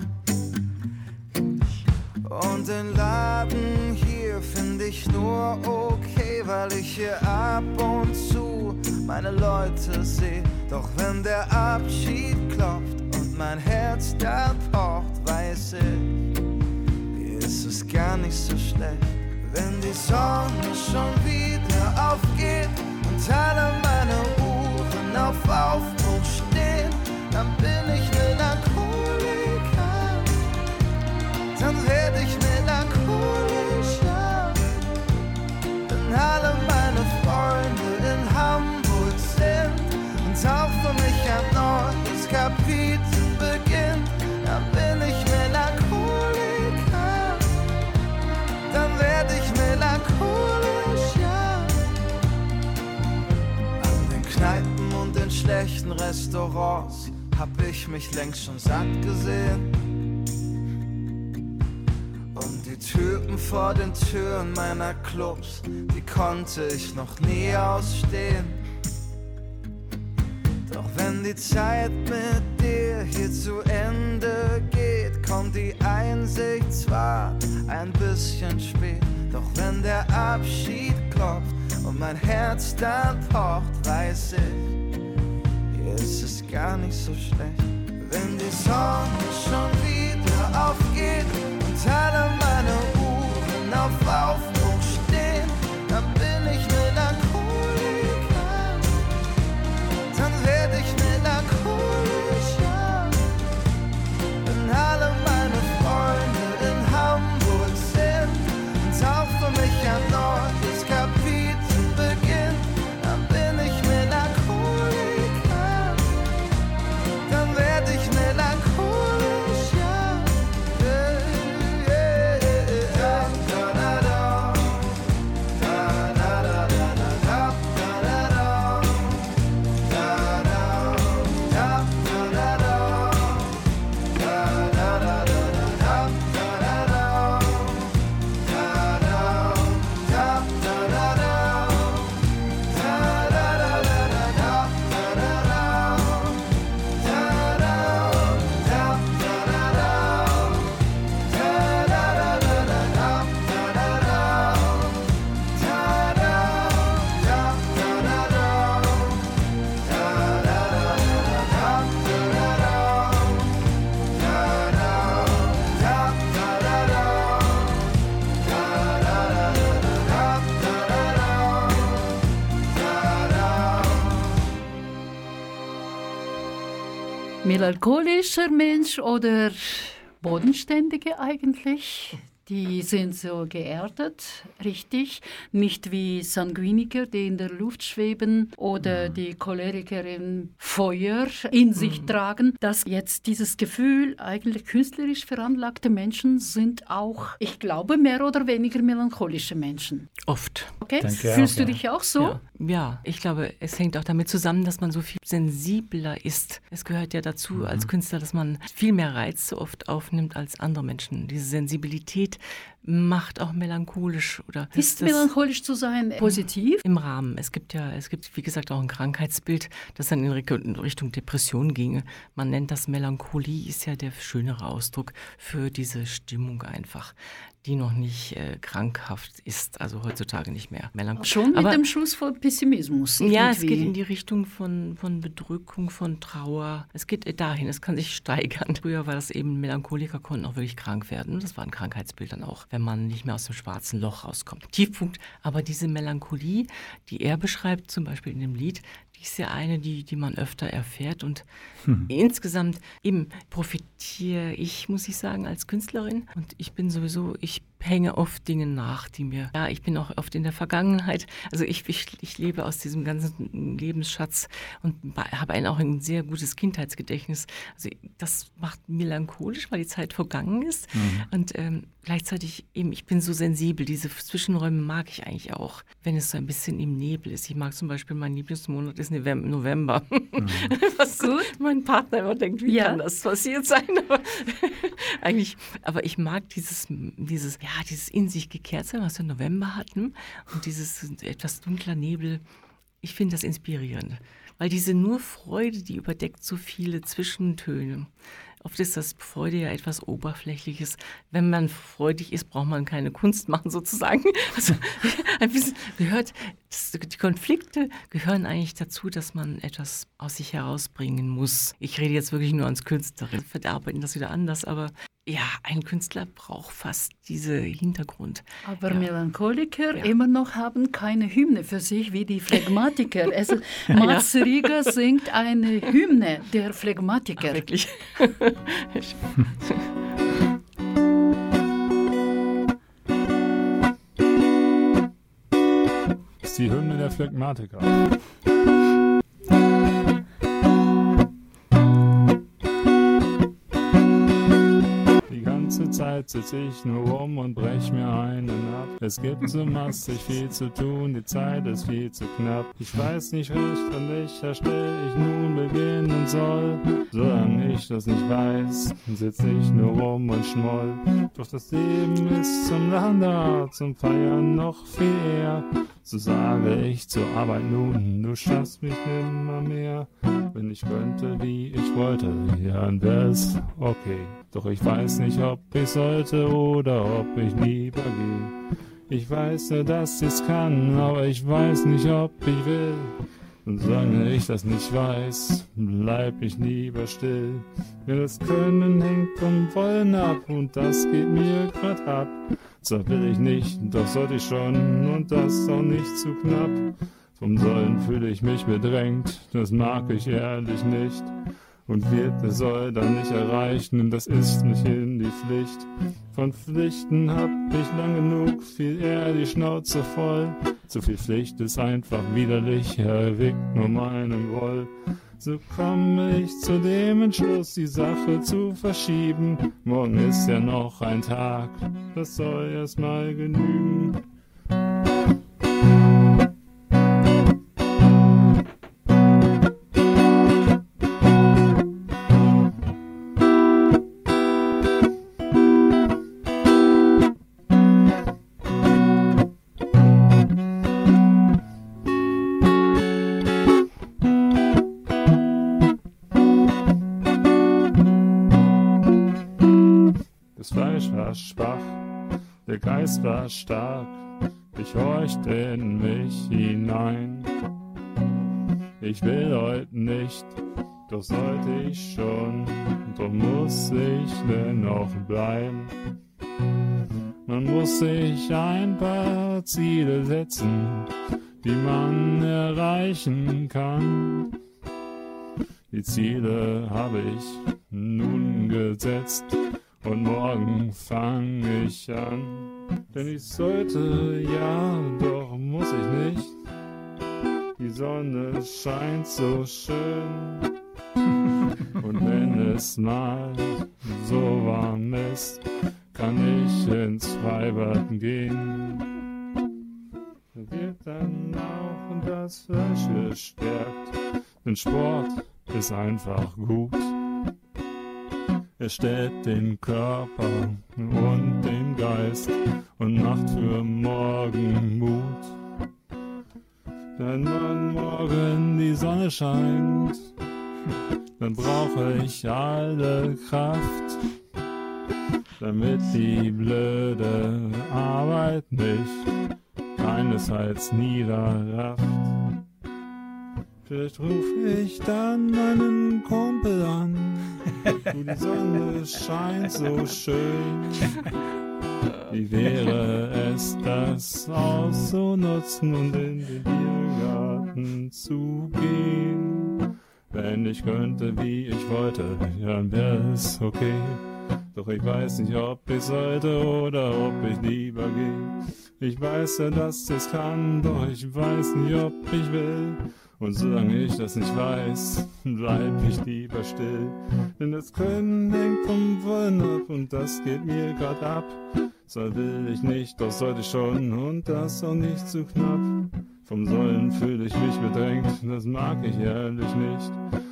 Speaker 7: Und den Laden hier finde ich nur okay, weil ich hier ab und zu meine Leute sehe. Doch wenn der Abschied klopft und mein Herz da pocht, weiß ich, hier ist es gar nicht so schlecht. Wenn die Sonne schon wieder aufgeht alle meine Uhren auf Aufbruch stehen, dann bin ich Melancholiker. Dann werde ich melancholischer. Wenn alle meine Freunde in Hamburg sind und auch für mich ein neues Kapitel schlechten Restaurants hab ich mich längst schon satt gesehen. Und die Typen vor den Türen meiner Clubs, die konnte ich noch nie ausstehen. Doch wenn die Zeit mit dir hier zu Ende geht, kommt die Einsicht zwar ein bisschen spät. Doch wenn der Abschied klopft und mein Herz dann pocht, weiß ich, ist es gar nicht so schlecht, wenn die Sonne schon wieder aufgeht und alle meine Uhren auf Aufbruch stehen, dann bin ich Melancholischer
Speaker 2: Mensch oder bodenständige eigentlich? Die sind so geerdet, richtig. Nicht wie Sanguiniker, die in der Luft schweben oder mhm. die Choleriker im Feuer in sich mhm. tragen. Dass jetzt dieses Gefühl, eigentlich künstlerisch veranlagte Menschen sind auch, ich glaube, mehr oder weniger melancholische Menschen.
Speaker 3: Oft.
Speaker 2: Okay, Danke fühlst auch, du ja. dich auch so?
Speaker 3: Ja. Ja. ich glaube, es hängt auch damit zusammen, dass man so viel sensibler ist. Es gehört ja dazu mhm. als Künstler, dass man viel mehr Reize oft aufnimmt als andere Menschen. Diese Sensibilität macht auch melancholisch oder
Speaker 2: ist melancholisch zu sein positiv
Speaker 3: im Rahmen. Es gibt ja, es gibt wie gesagt auch ein Krankheitsbild, das dann in Richtung Depression ginge. Man nennt das Melancholie, ist ja der schönere Ausdruck für diese Stimmung einfach die noch nicht äh, krankhaft ist, also heutzutage nicht mehr
Speaker 2: melancholisch. Schon mit Aber, dem Schuss von Pessimismus.
Speaker 3: Irgendwie. Ja, es geht in die Richtung von, von Bedrückung, von Trauer. Es geht dahin, es kann sich steigern. Früher war das eben, Melancholiker konnten auch wirklich krank werden. Das war ein Krankheitsbild dann auch, wenn man nicht mehr aus dem schwarzen Loch rauskommt. Tiefpunkt, aber diese Melancholie, die er beschreibt, zum Beispiel in dem Lied, die ist ja eine, die, die man öfter erfährt. Und hm. insgesamt eben profitiere ich, muss ich sagen, als Künstlerin. Und ich bin sowieso, ich hänge oft Dinge nach, die mir, ja, ich bin auch oft in der Vergangenheit. Also ich, ich, ich lebe aus diesem ganzen Lebensschatz und habe ein, auch ein sehr gutes Kindheitsgedächtnis. Also das macht melancholisch, weil die Zeit vergangen ist. Mhm. Und ähm, gleichzeitig eben, ich bin so sensibel. Diese Zwischenräume mag ich eigentlich auch, wenn es so ein bisschen im Nebel ist. Ich mag zum Beispiel, mein Lieblingsmonat ist November. Mhm. Was Gut. mein Partner immer denkt, wie ja. kann das passiert sein? Aber eigentlich, aber ich mag dieses, dieses, ja, ja, dieses in sich gekehrt sein, was wir im November hatten und dieses etwas dunkler Nebel, ich finde das inspirierend. Weil diese nur Freude, die überdeckt so viele Zwischentöne. Oft ist das Freude ja etwas Oberflächliches. Wenn man freudig ist, braucht man keine Kunst machen, sozusagen. Also, ein bisschen gehört, die Konflikte gehören eigentlich dazu, dass man etwas aus sich herausbringen muss. Ich rede jetzt wirklich nur als Künstlerin, verarbeiten das wieder anders, aber ja, ein Künstler braucht fast diese Hintergrund.
Speaker 2: Aber
Speaker 3: ja.
Speaker 2: Melancholiker ja. immer noch haben keine Hymne für sich wie die Phlegmatiker. Also Mats. Rieger singt eine Hymne der Phlegmatiker.
Speaker 3: Ach, wirklich?
Speaker 8: Die Hymne der Phlegmatiker. Zeit sitz ich nur rum und brech mir einen ab. Es gibt so massig viel zu tun, die Zeit ist viel zu knapp. Ich weiß nicht recht, an welcher Stelle ich nun beginnen soll. Solange ich das nicht weiß, sitz ich nur rum und schmoll. Doch das Leben ist zum Landart, zum Feiern noch viel eher. So sage ich zur Arbeit nun, du schaffst mich nimmer mehr. Wenn ich könnte, wie ich wollte, ja, dann wär's okay. Doch ich weiß nicht, ob ich sollte oder ob ich lieber geh. Ich weiß ja, dass ich's kann, aber ich weiß nicht, ob ich will. Und solange ich das nicht weiß, bleib ich lieber still. Denn das Können hängt vom Wollen ab und das geht mir grad ab. Zwar will ich nicht, doch sollte ich schon und das auch nicht zu knapp. Vom Sollen fühle ich mich bedrängt, das mag ich ehrlich nicht und wird der Soll dann nicht erreichen, das ist mich in die Pflicht. Von Pflichten hab ich lang genug, viel eher die Schnauze voll. Zu viel Pflicht ist einfach widerlich, erweckt nur meinen Groll. So komme ich zu dem Entschluss, die Sache zu verschieben. Morgen ist ja noch ein Tag, das soll erst mal genügen. Stark, ich horchte in mich hinein. Ich will heute nicht, doch sollte ich schon, drum muss ich dennoch bleiben. Man muss sich ein paar Ziele setzen, die man erreichen kann. Die Ziele habe ich nun gesetzt und morgen fange ich an. Denn ich sollte, ja, doch muss ich nicht. Die Sonne scheint so schön. Und wenn es mal so warm ist, kann ich ins Freibad gehen. Da wird dann auch das Fleisch gestärkt, denn Sport ist einfach gut. Er stellt den Körper und den Geist und macht für morgen Mut. Denn wenn morgen die Sonne scheint, dann brauche ich alle Kraft, damit die blöde Arbeit mich keinesfalls niederrafft. Vielleicht ruf ich dann einen Kumpel an. Du, die Sonne scheint so schön. Wie wäre es, das auszunutzen und in den Biergarten zu gehen? Wenn ich könnte, wie ich wollte, dann wäre es okay. Doch ich weiß nicht, ob ich sollte oder ob ich lieber gehe. Ich weiß ja, dass ich's kann, doch ich weiß nicht, ob ich will. Und solange ich das nicht weiß, bleib ich lieber still. Denn das Können hängt vom Wollen ab und das geht mir grad ab. So will ich nicht, doch sollte ich schon und das auch nicht zu knapp. Vom Sollen fühle ich mich bedrängt, das mag ich ehrlich nicht.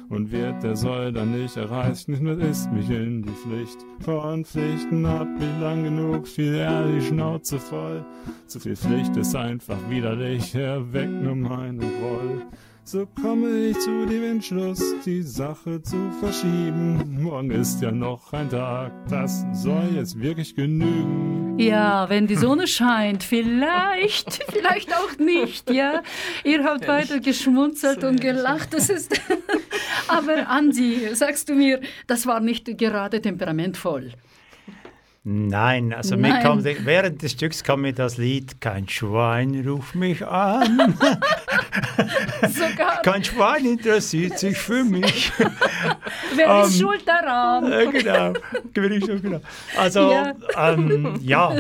Speaker 8: Und wird der Soll dann nicht erreicht, nicht mehr ist mich in die Pflicht. Von Pflichten hab ich lang genug, viel die Schnauze voll. Zu viel Pflicht ist einfach widerlich, erweckt nur meinen Groll. So komme ich zu dem Entschluss, die Sache zu verschieben. Morgen ist ja noch ein Tag, das soll jetzt wirklich genügen.
Speaker 2: Ja, wenn die Sonne scheint, vielleicht, vielleicht auch nicht, ja. Ihr habt weiter geschmunzelt und gelacht, das ist... Aber Andi, sagst du mir, das war nicht gerade temperamentvoll.
Speaker 4: Nein, also
Speaker 2: Nein.
Speaker 4: Mir kam, während des Stücks kam mir das Lied Kein Schwein ruft mich an.
Speaker 2: Sogar,
Speaker 4: Kein Schwein interessiert sich für mich.
Speaker 2: wer ist
Speaker 4: ähm,
Speaker 2: schuld daran?
Speaker 4: Äh, genau, Wer ist schon genau. Also,
Speaker 2: Ja.
Speaker 4: ähm, ja.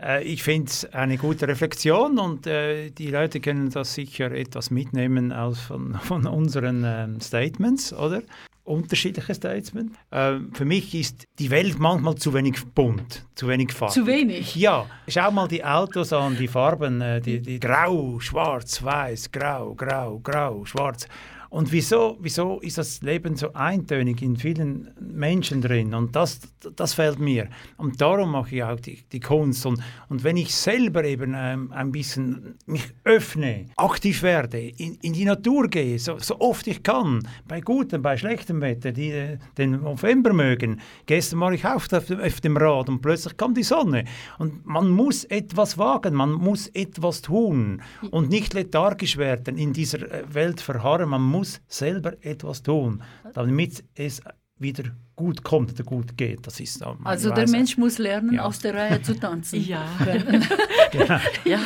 Speaker 4: Äh, Ich finde es eine gute Reflexion und äh, die Leute können das sicher etwas mitnehmen aus von, von unseren ähm, Statements, oder? Unterschiedliche Statements. Ähm, für mich ist die Welt manchmal zu wenig bunt, zu wenig farbig.
Speaker 2: Zu wenig.
Speaker 4: Ja, schau mal die Autos an, die Farben, äh, die, die grau, schwarz, weiß, grau, grau, grau, schwarz. Und wieso, wieso ist das Leben so eintönig in vielen Menschen drin? Und das, das fällt mir. Und darum mache ich auch die, die Kunst. Und, und wenn ich selber eben ähm, ein bisschen mich öffne, aktiv werde, in, in die Natur gehe, so, so oft ich kann, bei gutem, bei schlechtem Wetter, die äh, den November mögen. Gestern war ich auf dem, auf dem Rad und plötzlich kam die Sonne. Und man muss etwas wagen, man muss etwas tun und nicht lethargisch werden, in dieser äh, Welt verharren. Man muss selber etwas tun, damit es wieder gut kommt oder gut geht. Das ist
Speaker 2: Also der. Mensch muss lernen,
Speaker 4: Ja.
Speaker 2: aus der Reihe zu tanzen.
Speaker 3: Ja. ja.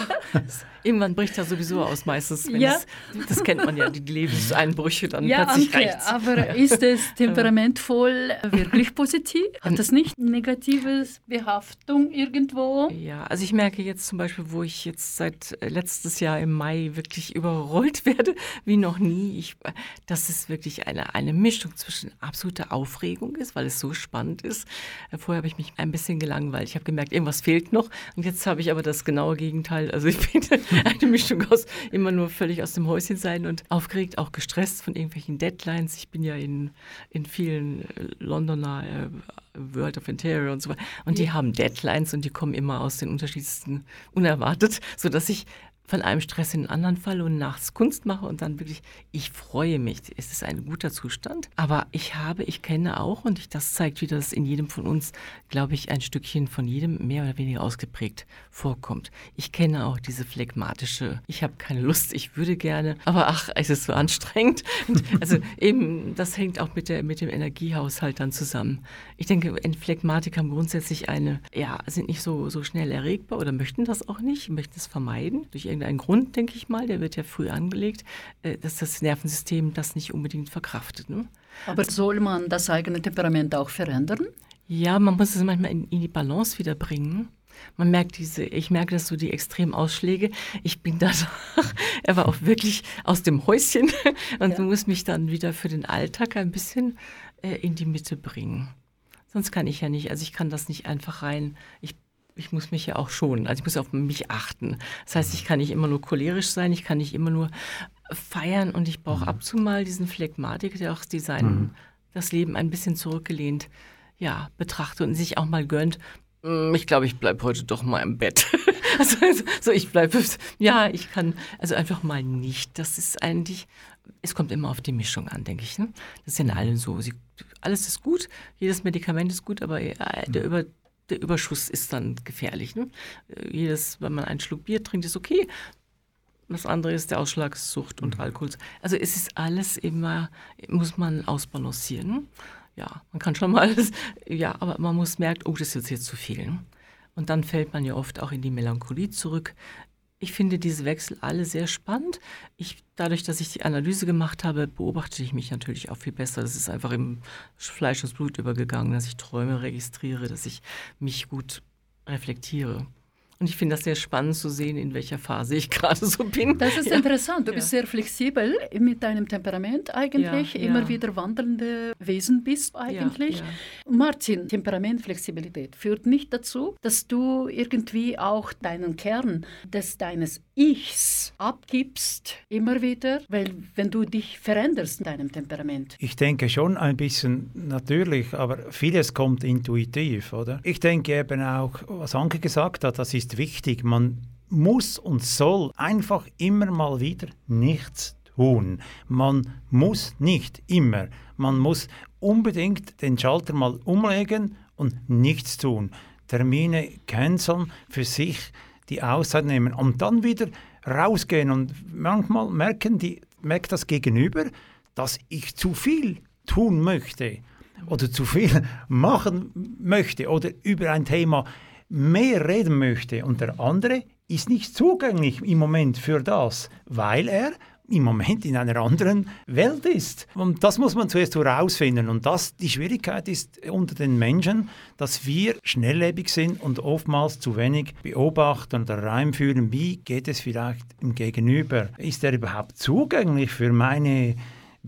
Speaker 3: Irgendwann bricht er sowieso aus meistens.
Speaker 2: Ja.
Speaker 3: es, das kennt man ja, die Lebenseinbrüche, dann
Speaker 2: Ja,
Speaker 3: plötzlich
Speaker 2: Anke,
Speaker 3: reicht's.
Speaker 2: aber ist es temperamentvoll wirklich positiv? Hat das nicht negative Behaftung irgendwo?
Speaker 3: Ja, also ich merke jetzt zum Beispiel, wo ich jetzt seit äh, letztes Jahr im Mai wirklich überrollt werde, wie noch nie, ich, äh, dass es wirklich eine, eine Mischung zwischen absoluter Aufregung ist, weil es so spannend ist. Äh, Vorher habe ich mich ein bisschen gelangweilt. Ich habe gemerkt, irgendwas fehlt noch. Und jetzt habe ich aber das genaue Gegenteil. Also ich bin eine Mischung aus immer nur völlig aus dem Häuschen sein und aufgeregt, auch gestresst von irgendwelchen Deadlines. Ich bin ja in, in vielen äh, Londoner äh, World of Interior und so weiter. Und die haben Deadlines und die kommen immer aus den unterschiedlichsten unerwartet, sodass ich von einem Stress in den anderen falle und nachts Kunst mache und dann wirklich, ich freue mich. Es ist ein guter Zustand. Aber ich habe, ich kenne auch, und ich, das zeigt wieder, dass in jedem von uns, glaube ich, ein Stückchen von jedem mehr oder weniger ausgeprägt vorkommt. Ich kenne auch diese phlegmatische, ich habe keine Lust, ich würde gerne, aber ach, es ist so anstrengend. Und also eben, das hängt auch mit, der, mit dem Energiehaushalt dann zusammen. Ich denke, Phlegmatiker haben grundsätzlich eine, ja, sind nicht so, so schnell erregbar oder möchten das auch nicht, möchten es vermeiden durch irgendeinen Grund, denke ich mal, der wird ja früh angelegt, äh, dass das Nervensystem das nicht unbedingt verkraftet. Ne?
Speaker 2: Aber soll man das eigene Temperament auch verändern?
Speaker 3: Ja, man muss es manchmal in, in die Balance wieder bringen. Man merkt diese, ich merke das so die extremen Ausschläge. Ich bin danach, er war auch wirklich aus dem Häuschen und ja. muss mich dann wieder für den Alltag ein bisschen äh, in die Mitte bringen. Sonst kann ich ja nicht, also ich kann das nicht einfach rein. Ich, ich muss mich ja auch schonen, also ich muss auf mich achten. Das heißt, ich kann nicht immer nur cholerisch sein, ich kann nicht immer nur feiern und ich brauche mhm. ab und zu mal diesen Phlegmatik, der auch Design, mhm. das Leben ein bisschen zurückgelehnt ja, betrachtet und sich auch mal gönnt, Mm, ich glaube, ich bleibe heute doch mal im Bett. also, also, so, ich bleibe, ja, ich kann, also einfach mal nicht. Das ist eigentlich, es kommt immer auf die Mischung an, denke ich. Ne? Das ist ja in allen so. Sie, alles ist gut, jedes Medikament ist gut, aber der, Über, der Überschuss ist dann gefährlich. Ne? Jedes, wenn man einen Schluck Bier trinkt, ist okay. Das andere ist der Ausschlagssucht und Alkohol. Also es ist alles immer, muss man ausbalancieren ja, man kann schon mal, ja, aber man muss merken, oh, das ist jetzt zu viel. Und dann fällt man ja oft auch in die Melancholie zurück. Ich finde diese Wechsel alle sehr spannend. Ich, dadurch, dass ich die Analyse gemacht habe, beobachte ich mich natürlich auch viel besser. Das ist einfach im Fleisch und Blut übergegangen, dass ich Träume registriere, dass ich mich gut reflektiere. Und ich finde das sehr spannend zu sehen, in welcher Phase ich gerade so bin.
Speaker 2: Das ist ja. interessant. Du ja. bist sehr flexibel mit deinem Temperament eigentlich. Ja, Immer wieder wandelnde Wesen bist eigentlich. Martin, Temperament, Flexibilität führt nicht dazu, dass du irgendwie auch deinen Kern des deines Ichs abgibst, immer wieder, weil wenn du dich veränderst in deinem Temperament.
Speaker 4: Ich denke schon ein bisschen natürlich, aber vieles kommt intuitiv, oder? Ich denke eben auch, was Anke gesagt hat, das ist ist wichtig. Man muss und soll einfach immer mal wieder nichts tun. Man muss nicht immer. Man muss unbedingt den Schalter mal umlegen und nichts tun. Termine canceln, für sich die Auszeit nehmen und dann wieder rausgehen. Und manchmal merken die, merkt das Gegenüber, dass ich zu viel tun möchte oder zu viel machen möchte oder über ein Thema mehr reden möchte und der andere ist nicht zugänglich im Moment für das, weil er im Moment in einer anderen Welt ist. Und das muss man zuerst herausfinden. Und das, die Schwierigkeit ist unter den Menschen, dass wir schnelllebig sind und oftmals zu wenig beobachten oder reinfühlen, wie geht es vielleicht im Gegenüber. Ist er überhaupt zugänglich für meine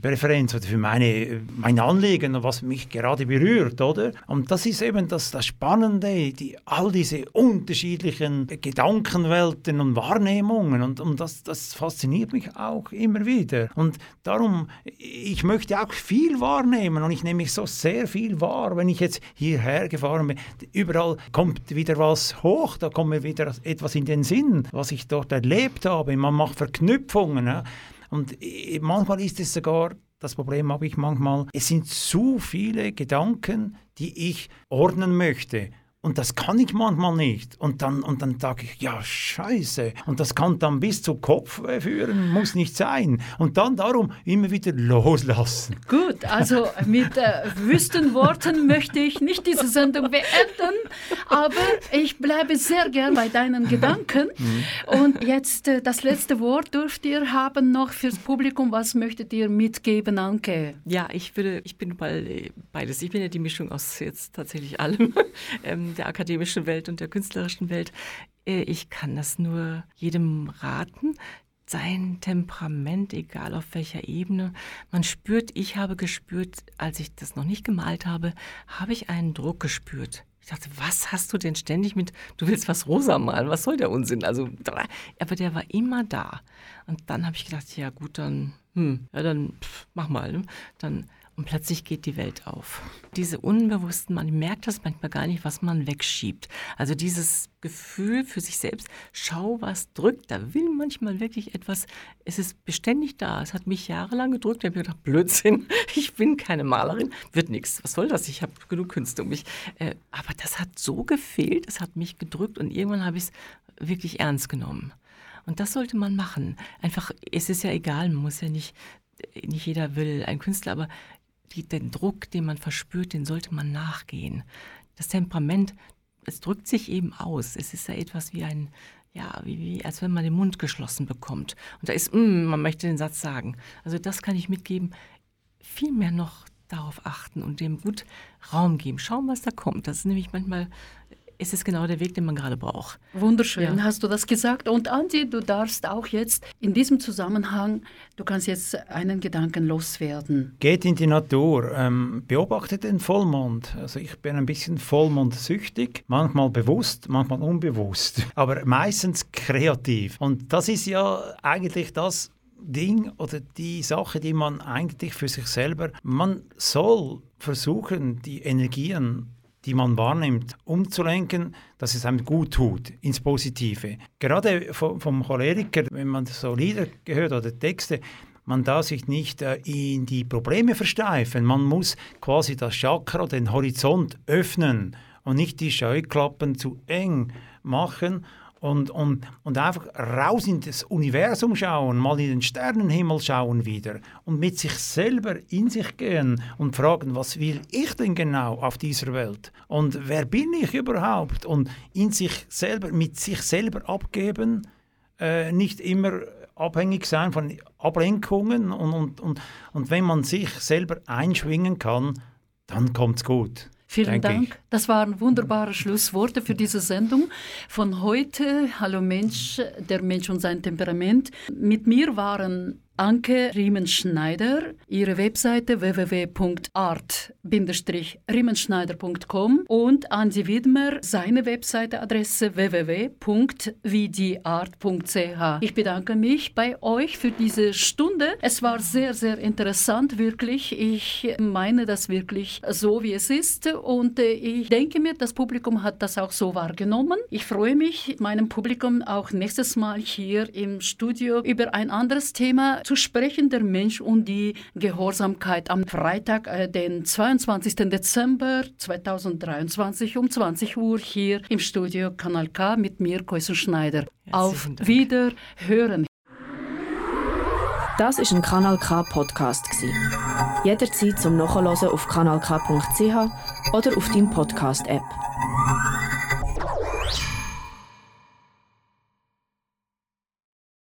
Speaker 4: Präferenz oder für meine, mein Anliegen, was mich gerade berührt, oder? Und das ist eben das, das Spannende, die, all diese unterschiedlichen Gedankenwelten und Wahrnehmungen und, und das, das fasziniert mich auch immer wieder. Und darum, ich möchte auch viel wahrnehmen und ich nehme mich so sehr viel wahr, wenn ich jetzt hierher gefahren bin. Überall kommt wieder was hoch, da kommt mir wieder etwas in den Sinn, was ich dort erlebt habe. Man macht Verknüpfungen. Ja? Und manchmal ist es sogar, das Problem habe ich manchmal, es sind zu viele Gedanken, die ich ordnen möchte. Und das kann ich manchmal nicht. Und dann, und dann sage ich, ja, scheiße. Und das kann dann bis zu Kopf führen, muss nicht sein. Und dann darum immer wieder loslassen.
Speaker 2: Gut, also mit äh, wüsten Worten möchte ich nicht diese Sendung beenden, aber ich bleibe sehr gern bei deinen Gedanken. Und jetzt äh, das letzte Wort dürft ihr haben noch fürs Publikum. Was möchtet ihr mitgeben, Anke?
Speaker 3: Ja, ich würde, ich bin beides. Ich bin ja die Mischung aus jetzt tatsächlich allem. ähm, der akademischen Welt und der künstlerischen Welt. Äh, ich kann das nur jedem raten. Sein Temperament, egal auf welcher Ebene, man spürt, ich habe gespürt, als ich das noch nicht gemalt habe, habe ich einen Druck gespürt. Ich dachte, was hast du denn ständig mit, du willst was rosa malen, was soll der Unsinn? Also, aber der war immer da. Und dann habe ich gedacht, ja gut, dann, hm, ja dann, pff, mach mal. Ne? Dann und plötzlich geht die Welt auf. Diese Unbewussten, man merkt das manchmal gar nicht, was man wegschiebt. Also dieses Gefühl für sich selbst, schau, was drückt, da will manchmal wirklich etwas, es ist beständig da. Es hat mich jahrelang gedrückt, ich habe gedacht, Blödsinn, ich bin keine Malerin, wird nichts, was soll das, ich habe genug Künste um mich. Äh, aber das hat so gefehlt, es hat mich gedrückt und irgendwann habe ich es wirklich ernst genommen. Und das sollte man machen. Einfach, es ist ja egal, man muss ja nicht, nicht jeder will ein Künstler, aber die, den Druck, den man verspürt, den sollte man nachgehen. Das Temperament, es drückt sich eben aus. Es ist ja etwas wie ein, ja, wie, wie, als wenn man den Mund geschlossen bekommt. Und da ist, mm, man möchte den Satz sagen. Also das kann ich mitgeben. Viel mehr noch darauf achten und dem gut Raum geben. Schauen, was da kommt. Das ist nämlich manchmal ist es genau der Weg, den man gerade braucht.
Speaker 2: Wunderschön, ja. hast du das gesagt. Und Andi, du darfst auch jetzt in diesem Zusammenhang, du kannst jetzt einen Gedanken loswerden.
Speaker 4: Geht in die Natur, ähm, beobachtet den Vollmond. Also ich bin ein bisschen Vollmondsüchtig, manchmal bewusst, manchmal unbewusst, aber meistens kreativ. Und das ist ja eigentlich das, Ding oder die Sache, die man eigentlich für sich selber, man soll versuchen, die Energien die man wahrnimmt, umzulenken, dass es einem gut tut, ins Positive. Gerade vom, Choleriker, wenn man so Lieder gehört oder Texte, man darf sich nicht äh, in die Probleme versteifen. Man muss quasi das Chakra, den Horizont öffnen und nicht die Scheuklappen zu eng machen und, und, und einfach raus in das Universum schauen, mal in den Sternenhimmel schauen wieder und mit sich selber in sich gehen und fragen, was will ich denn genau auf dieser Welt und wer bin ich überhaupt und in sich selber, mit sich selber abgeben, äh, nicht immer abhängig sein von Ablenkungen und, und, und, und wenn man sich selber einschwingen kann, dann kommt es gut.
Speaker 2: Vielen Dank. Ich. Das waren wunderbare Schlussworte für diese Sendung von heute. Hallo Mensch, der Mensch und sein Temperament. Mit mir waren Anke Riemenschneider, ihre Webseite www.art-riemenschneider.com und Ansi Widmer, seine Webseite Adresse www.vdart.ch. Ich bedanke mich bei euch für diese Stunde. Es war sehr, sehr interessant, wirklich. Ich meine das wirklich so, wie es ist und äh, ich denke mir, das Publikum hat das auch so wahrgenommen. Ich freue mich, meinem Publikum auch nächstes Mal hier im Studio über ein anderes Thema zu sprechen, der Mensch und die Gehorsamkeit am Freitag, äh, den 22. Dezember 2023 um 20 Uhr hier im Studio Kanal K mit mir, Koisen Schneider. Auf Dank. Wiederhören.
Speaker 1: Das ist ein Kanal K Podcast Jederzeit zum Nachhören auf kanalk.ch oder auf deinem Podcast App.